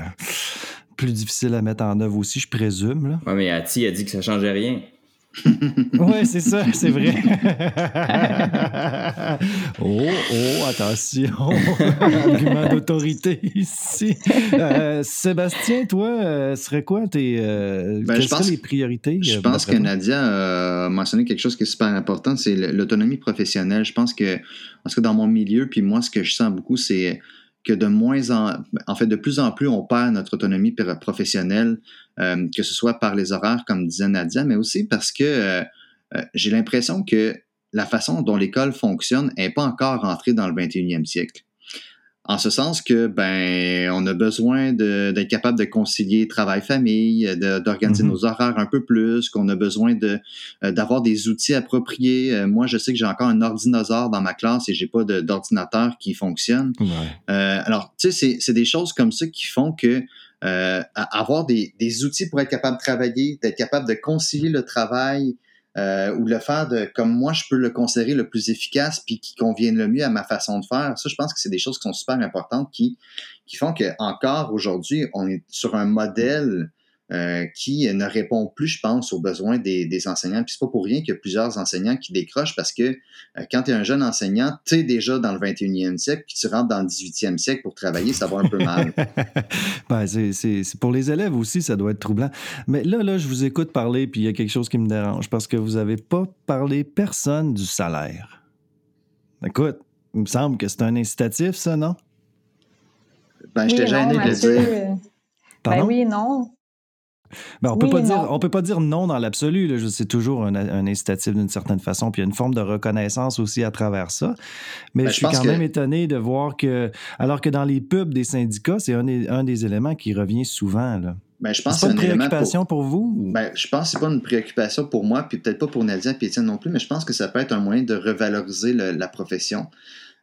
plus difficile à mettre en œuvre aussi, je présume. Oui, mais Ati a dit que ça changeait rien. *laughs* oui, c'est ça, c'est vrai. *laughs* oh, oh, attention. *laughs* Argument d'autorité ici. Euh, Sébastien, toi, euh, serait quoi tes euh, ben, quelles les priorités? Je pense que Nadia a mentionné quelque chose qui est super important, c'est l'autonomie professionnelle. Je pense que, parce que dans mon milieu, puis moi, ce que je sens beaucoup, c'est que de moins en, en fait, de plus en plus, on perd notre autonomie professionnelle, euh, que ce soit par les horaires, comme disait Nadia, mais aussi parce que euh, euh, j'ai l'impression que la façon dont l'école fonctionne n'est pas encore rentrée dans le 21e siècle. En ce sens que, ben, on a besoin d'être capable de concilier travail-famille, d'organiser mm-hmm. nos horaires un peu plus, qu'on a besoin de euh, d'avoir des outils appropriés. Euh, moi, je sais que j'ai encore un ordinateur dans ma classe et j'ai pas d'ordinateur qui fonctionne. Euh, alors, tu sais, c'est des choses comme ça qui font que avoir des, des outils pour être capable de travailler, d'être capable de concilier le travail, euh, ou le faire de comme moi je peux le considérer le plus efficace puis qui convienne le mieux à ma façon de faire. Ça, je pense que c'est des choses qui sont super importantes qui qui font que encore aujourd'hui on est sur un modèle euh, qui ne répond plus, je pense, aux besoins des, des enseignants. Puis c'est pas pour rien qu'il y a plusieurs enseignants qui décrochent parce que euh, quand tu es un jeune enseignant, tu es déjà dans le 21e siècle, puis tu rentres dans le 18e siècle pour travailler, ça va un peu mal. *laughs* ben, c'est, pour les élèves aussi, ça doit être troublant. Mais là, là, je vous écoute parler, puis il y a quelque chose qui me dérange parce que vous n'avez pas parlé personne du salaire. Écoute, il me semble que c'est un incitatif, ça, non? Ben, je t'ai gêné de le dire. Ben oui, non. Ben, on peut pas dire, on peut pas dire non dans l'absolu. C'est toujours un, incitatif d'une certaine façon. Puis il y a une forme de reconnaissance aussi à travers ça. Mais ben, je suis quand même étonné de voir que, alors que dans les pubs des syndicats, c'est un, un, des éléments qui revient souvent. Là. Ben, je pense c'est pas une préoccupation pour, vous? Ben, je pense que c'est pas une préoccupation pour moi, puis peut-être pas pour Nadia et Étienne non plus, mais je pense que ça peut être un moyen de revaloriser la profession.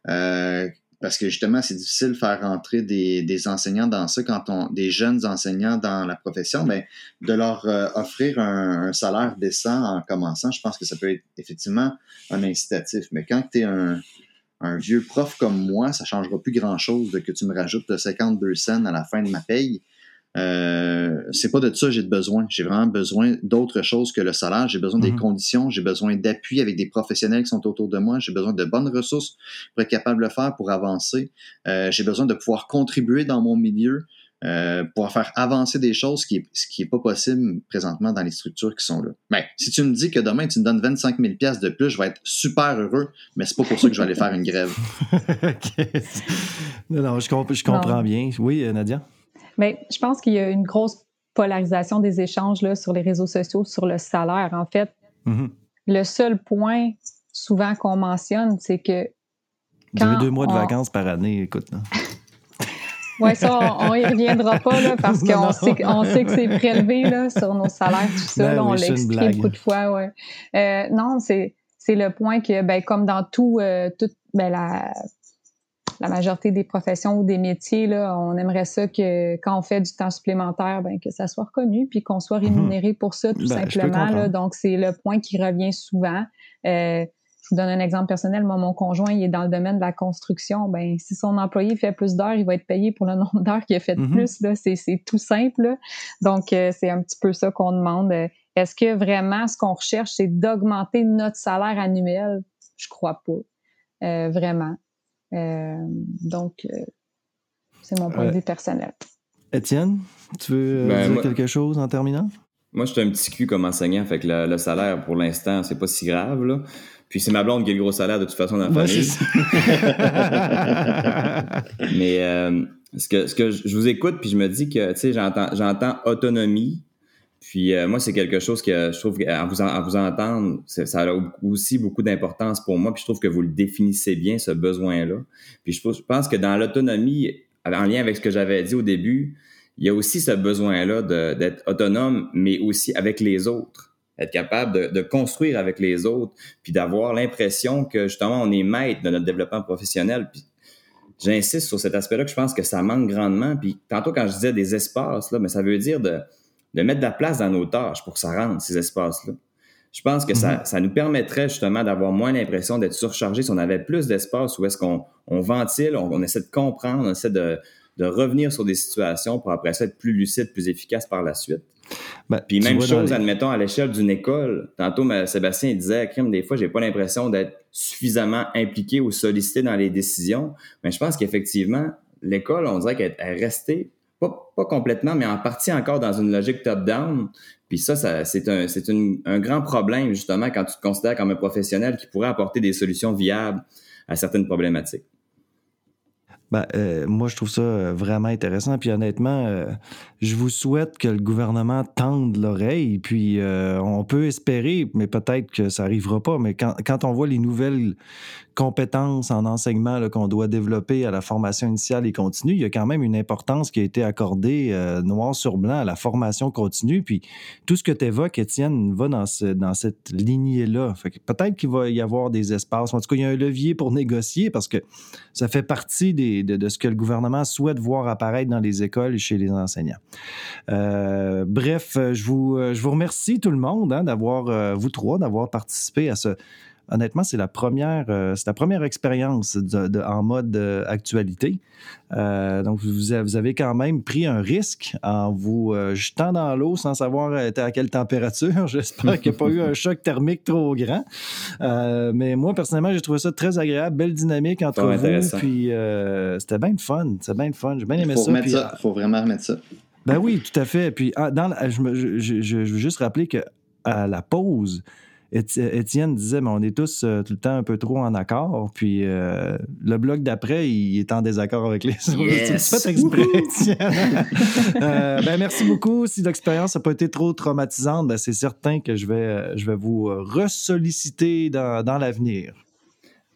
Euh, parce que justement, c'est difficile de faire rentrer des, des, enseignants dans ça quand on des jeunes enseignants dans la profession, mais de leur euh, offrir un, salaire décent en commençant, je pense que ça peut être effectivement un incitatif. Mais quand tu es un, un, vieux prof comme moi, ça changera plus grand-chose que tu me rajoutes 52 cents à la fin de ma paye. Euh, c'est pas de ça que j'ai besoin. J'ai vraiment besoin d'autre chose que le salaire. J'ai besoin des mhm. conditions. J'ai besoin d'appui avec des professionnels qui sont autour de moi. J'ai besoin de bonnes ressources pour être capable de le faire, pour avancer. Euh, j'ai besoin de pouvoir contribuer dans mon milieu, euh, pour faire avancer des choses, ce qui est, ce qui est pas possible présentement dans les structures qui sont là. Mais si tu me dis que demain tu me donnes 25 000 pièces de plus, je vais être super heureux, mais c'est pas pour ça que je vais aller faire une grève. *laughs* Non, non, je, je comprends bien. Oui, Nadia? Mais je pense qu'il y a une grosse polarisation des échanges là, sur les réseaux sociaux sur le salaire. En fait, mm-hmm. le seul point souvent qu'on mentionne, c'est que. Vous avez deux mois de vacances par année, écoute. *laughs* oui, ça, on n'y reviendra pas là, parce *laughs* qu'on sait, sait, que c'est prélevé là, sur nos salaires, tout ça. Ben on l'a expliqué beaucoup de fois. Ouais. Euh, non, c'est le point que, ben, comme dans tout, euh, toute ben, la la majorité des professions ou des métiers, là, on aimerait ça que quand on fait du temps supplémentaire, ben, que ça soit reconnu puis qu'on soit mhm. rémunéré pour ça, tout ben, simplement. Là. Donc, c'est le point qui revient souvent. Euh, je vous donne un exemple personnel. Moi, mon conjoint, il est dans le domaine de la construction. Ben, si son employé fait plus d'heures, il va être payé pour le nombre d'heures qu'il a fait de mhm. plus. Là. C'est, c'est tout simple. Donc, euh, c'est un petit peu ça qu'on demande. Est-ce que vraiment ce qu'on recherche, c'est d'augmenter notre salaire annuel? Je crois pas. Euh, vraiment. Euh, donc, euh, c'est mon point de vue personnel. Étienne, tu veux euh, ben, dire quelque chose en terminant? Moi, je suis un petit cul comme enseignant, fait que le, salaire, pour l'instant, c'est pas si grave. Là. Puis c'est ma blonde qui a le gros salaire de toute façon dans la famille. *laughs* Mais ce, que, ce que je vous écoute, puis je me dis que, tu sais, j'entends autonomie, puis euh, moi, c'est quelque chose que je trouve qu'à vous, à vous entendre, ça a aussi beaucoup d'importance pour moi. Puis je trouve que vous le définissez bien, ce besoin-là. Puis je, pense que dans l'autonomie, en lien avec ce que j'avais dit au début, il y a aussi ce besoin-là d'être autonome, mais aussi avec les autres. Être capable de, de construire avec les autres, puis d'avoir l'impression que justement on est maître de notre développement professionnel. Puis j'insiste sur cet aspect-là que je pense que ça manque grandement. Puis tantôt quand je disais des espaces, là, mais ça veut dire de de mettre de la place dans nos tâches pour que ça rentre, ces espaces-là. Je pense que ça, mhm. ça, nous permettrait justement d'avoir moins l'impression d'être surchargé si on avait plus d'espace où est-ce qu'on on ventile, on, essaie de comprendre, on essaie de, de, revenir sur des situations pour après ça être plus lucide, plus efficace par la suite. Ben, Puis même chose, admettons, à l'échelle d'une école. Tantôt, Sébastien disait, crime, des fois, j'ai pas l'impression d'être suffisamment impliqué ou sollicité dans les décisions. Mais je pense qu'effectivement, l'école, on dirait qu'elle est restée pas, complètement, mais en partie encore dans une logique top-down. Puis ça, c'est un, un grand problème, justement, quand tu te considères comme un professionnel qui pourrait apporter des solutions viables à certaines problématiques. Ben, euh, moi, je trouve ça euh, vraiment intéressant. Puis honnêtement, euh, je vous souhaite que le gouvernement tende l'oreille. Puis on peut espérer, mais peut-être que ça n'arrivera pas. Mais quand, quand, on voit les nouvelles compétences en enseignement qu'on doit développer à la formation initiale et continue, il y a quand même une importance qui a été accordée euh, noir sur blanc à la formation continue. Puis tout ce que tu évoques, Étienne, va dans, dans cette lignée-là. Peut-être qu'il va y avoir des espaces. En tout cas, il y a un levier pour négocier parce que ça fait partie des, de, ce que le gouvernement souhaite voir apparaître dans les écoles et chez les enseignants. Euh, bref, je vous, je vous remercie tout le monde hein, d'avoir, vous trois, d'avoir participé à ce honnêtement, c'est la première, euh, c'est la première expérience en mode euh, actualité. Euh, donc, vous, vous, avez quand même pris un risque en vous jetant dans l'eau sans savoir à quelle température. *laughs* J'espère qu'il n'y a pas eu un choc thermique trop grand. mais moi, personnellement, j'ai trouvé ça très agréable, belle dynamique entre vous. Puis c'était bien fun. C'était bien fun. J'ai bien aimé faut ça. Il faut vraiment remettre ça. Ben oui, tout à fait. Puis ah, dans, je, je, je, veux juste rappeler que à la pause, Étienne disait, mais on est tous euh, tout le temps un peu trop en accord. Puis euh, le bloc d'après, il est en désaccord avec les autres. Yes. *laughs* exprès, *laughs* euh, ben, merci beaucoup. Si l'expérience n'a pas été trop traumatisante, ben, c'est certain que je vais, je vais vous ressolliciter dans, dans l'avenir.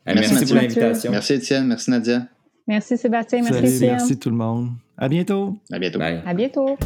Merci, merci pour l'invitation. Merci Étienne, merci Nadia. Merci Sébastien, merci Salut, Merci tout le monde. À bientôt. À bientôt. À bientôt.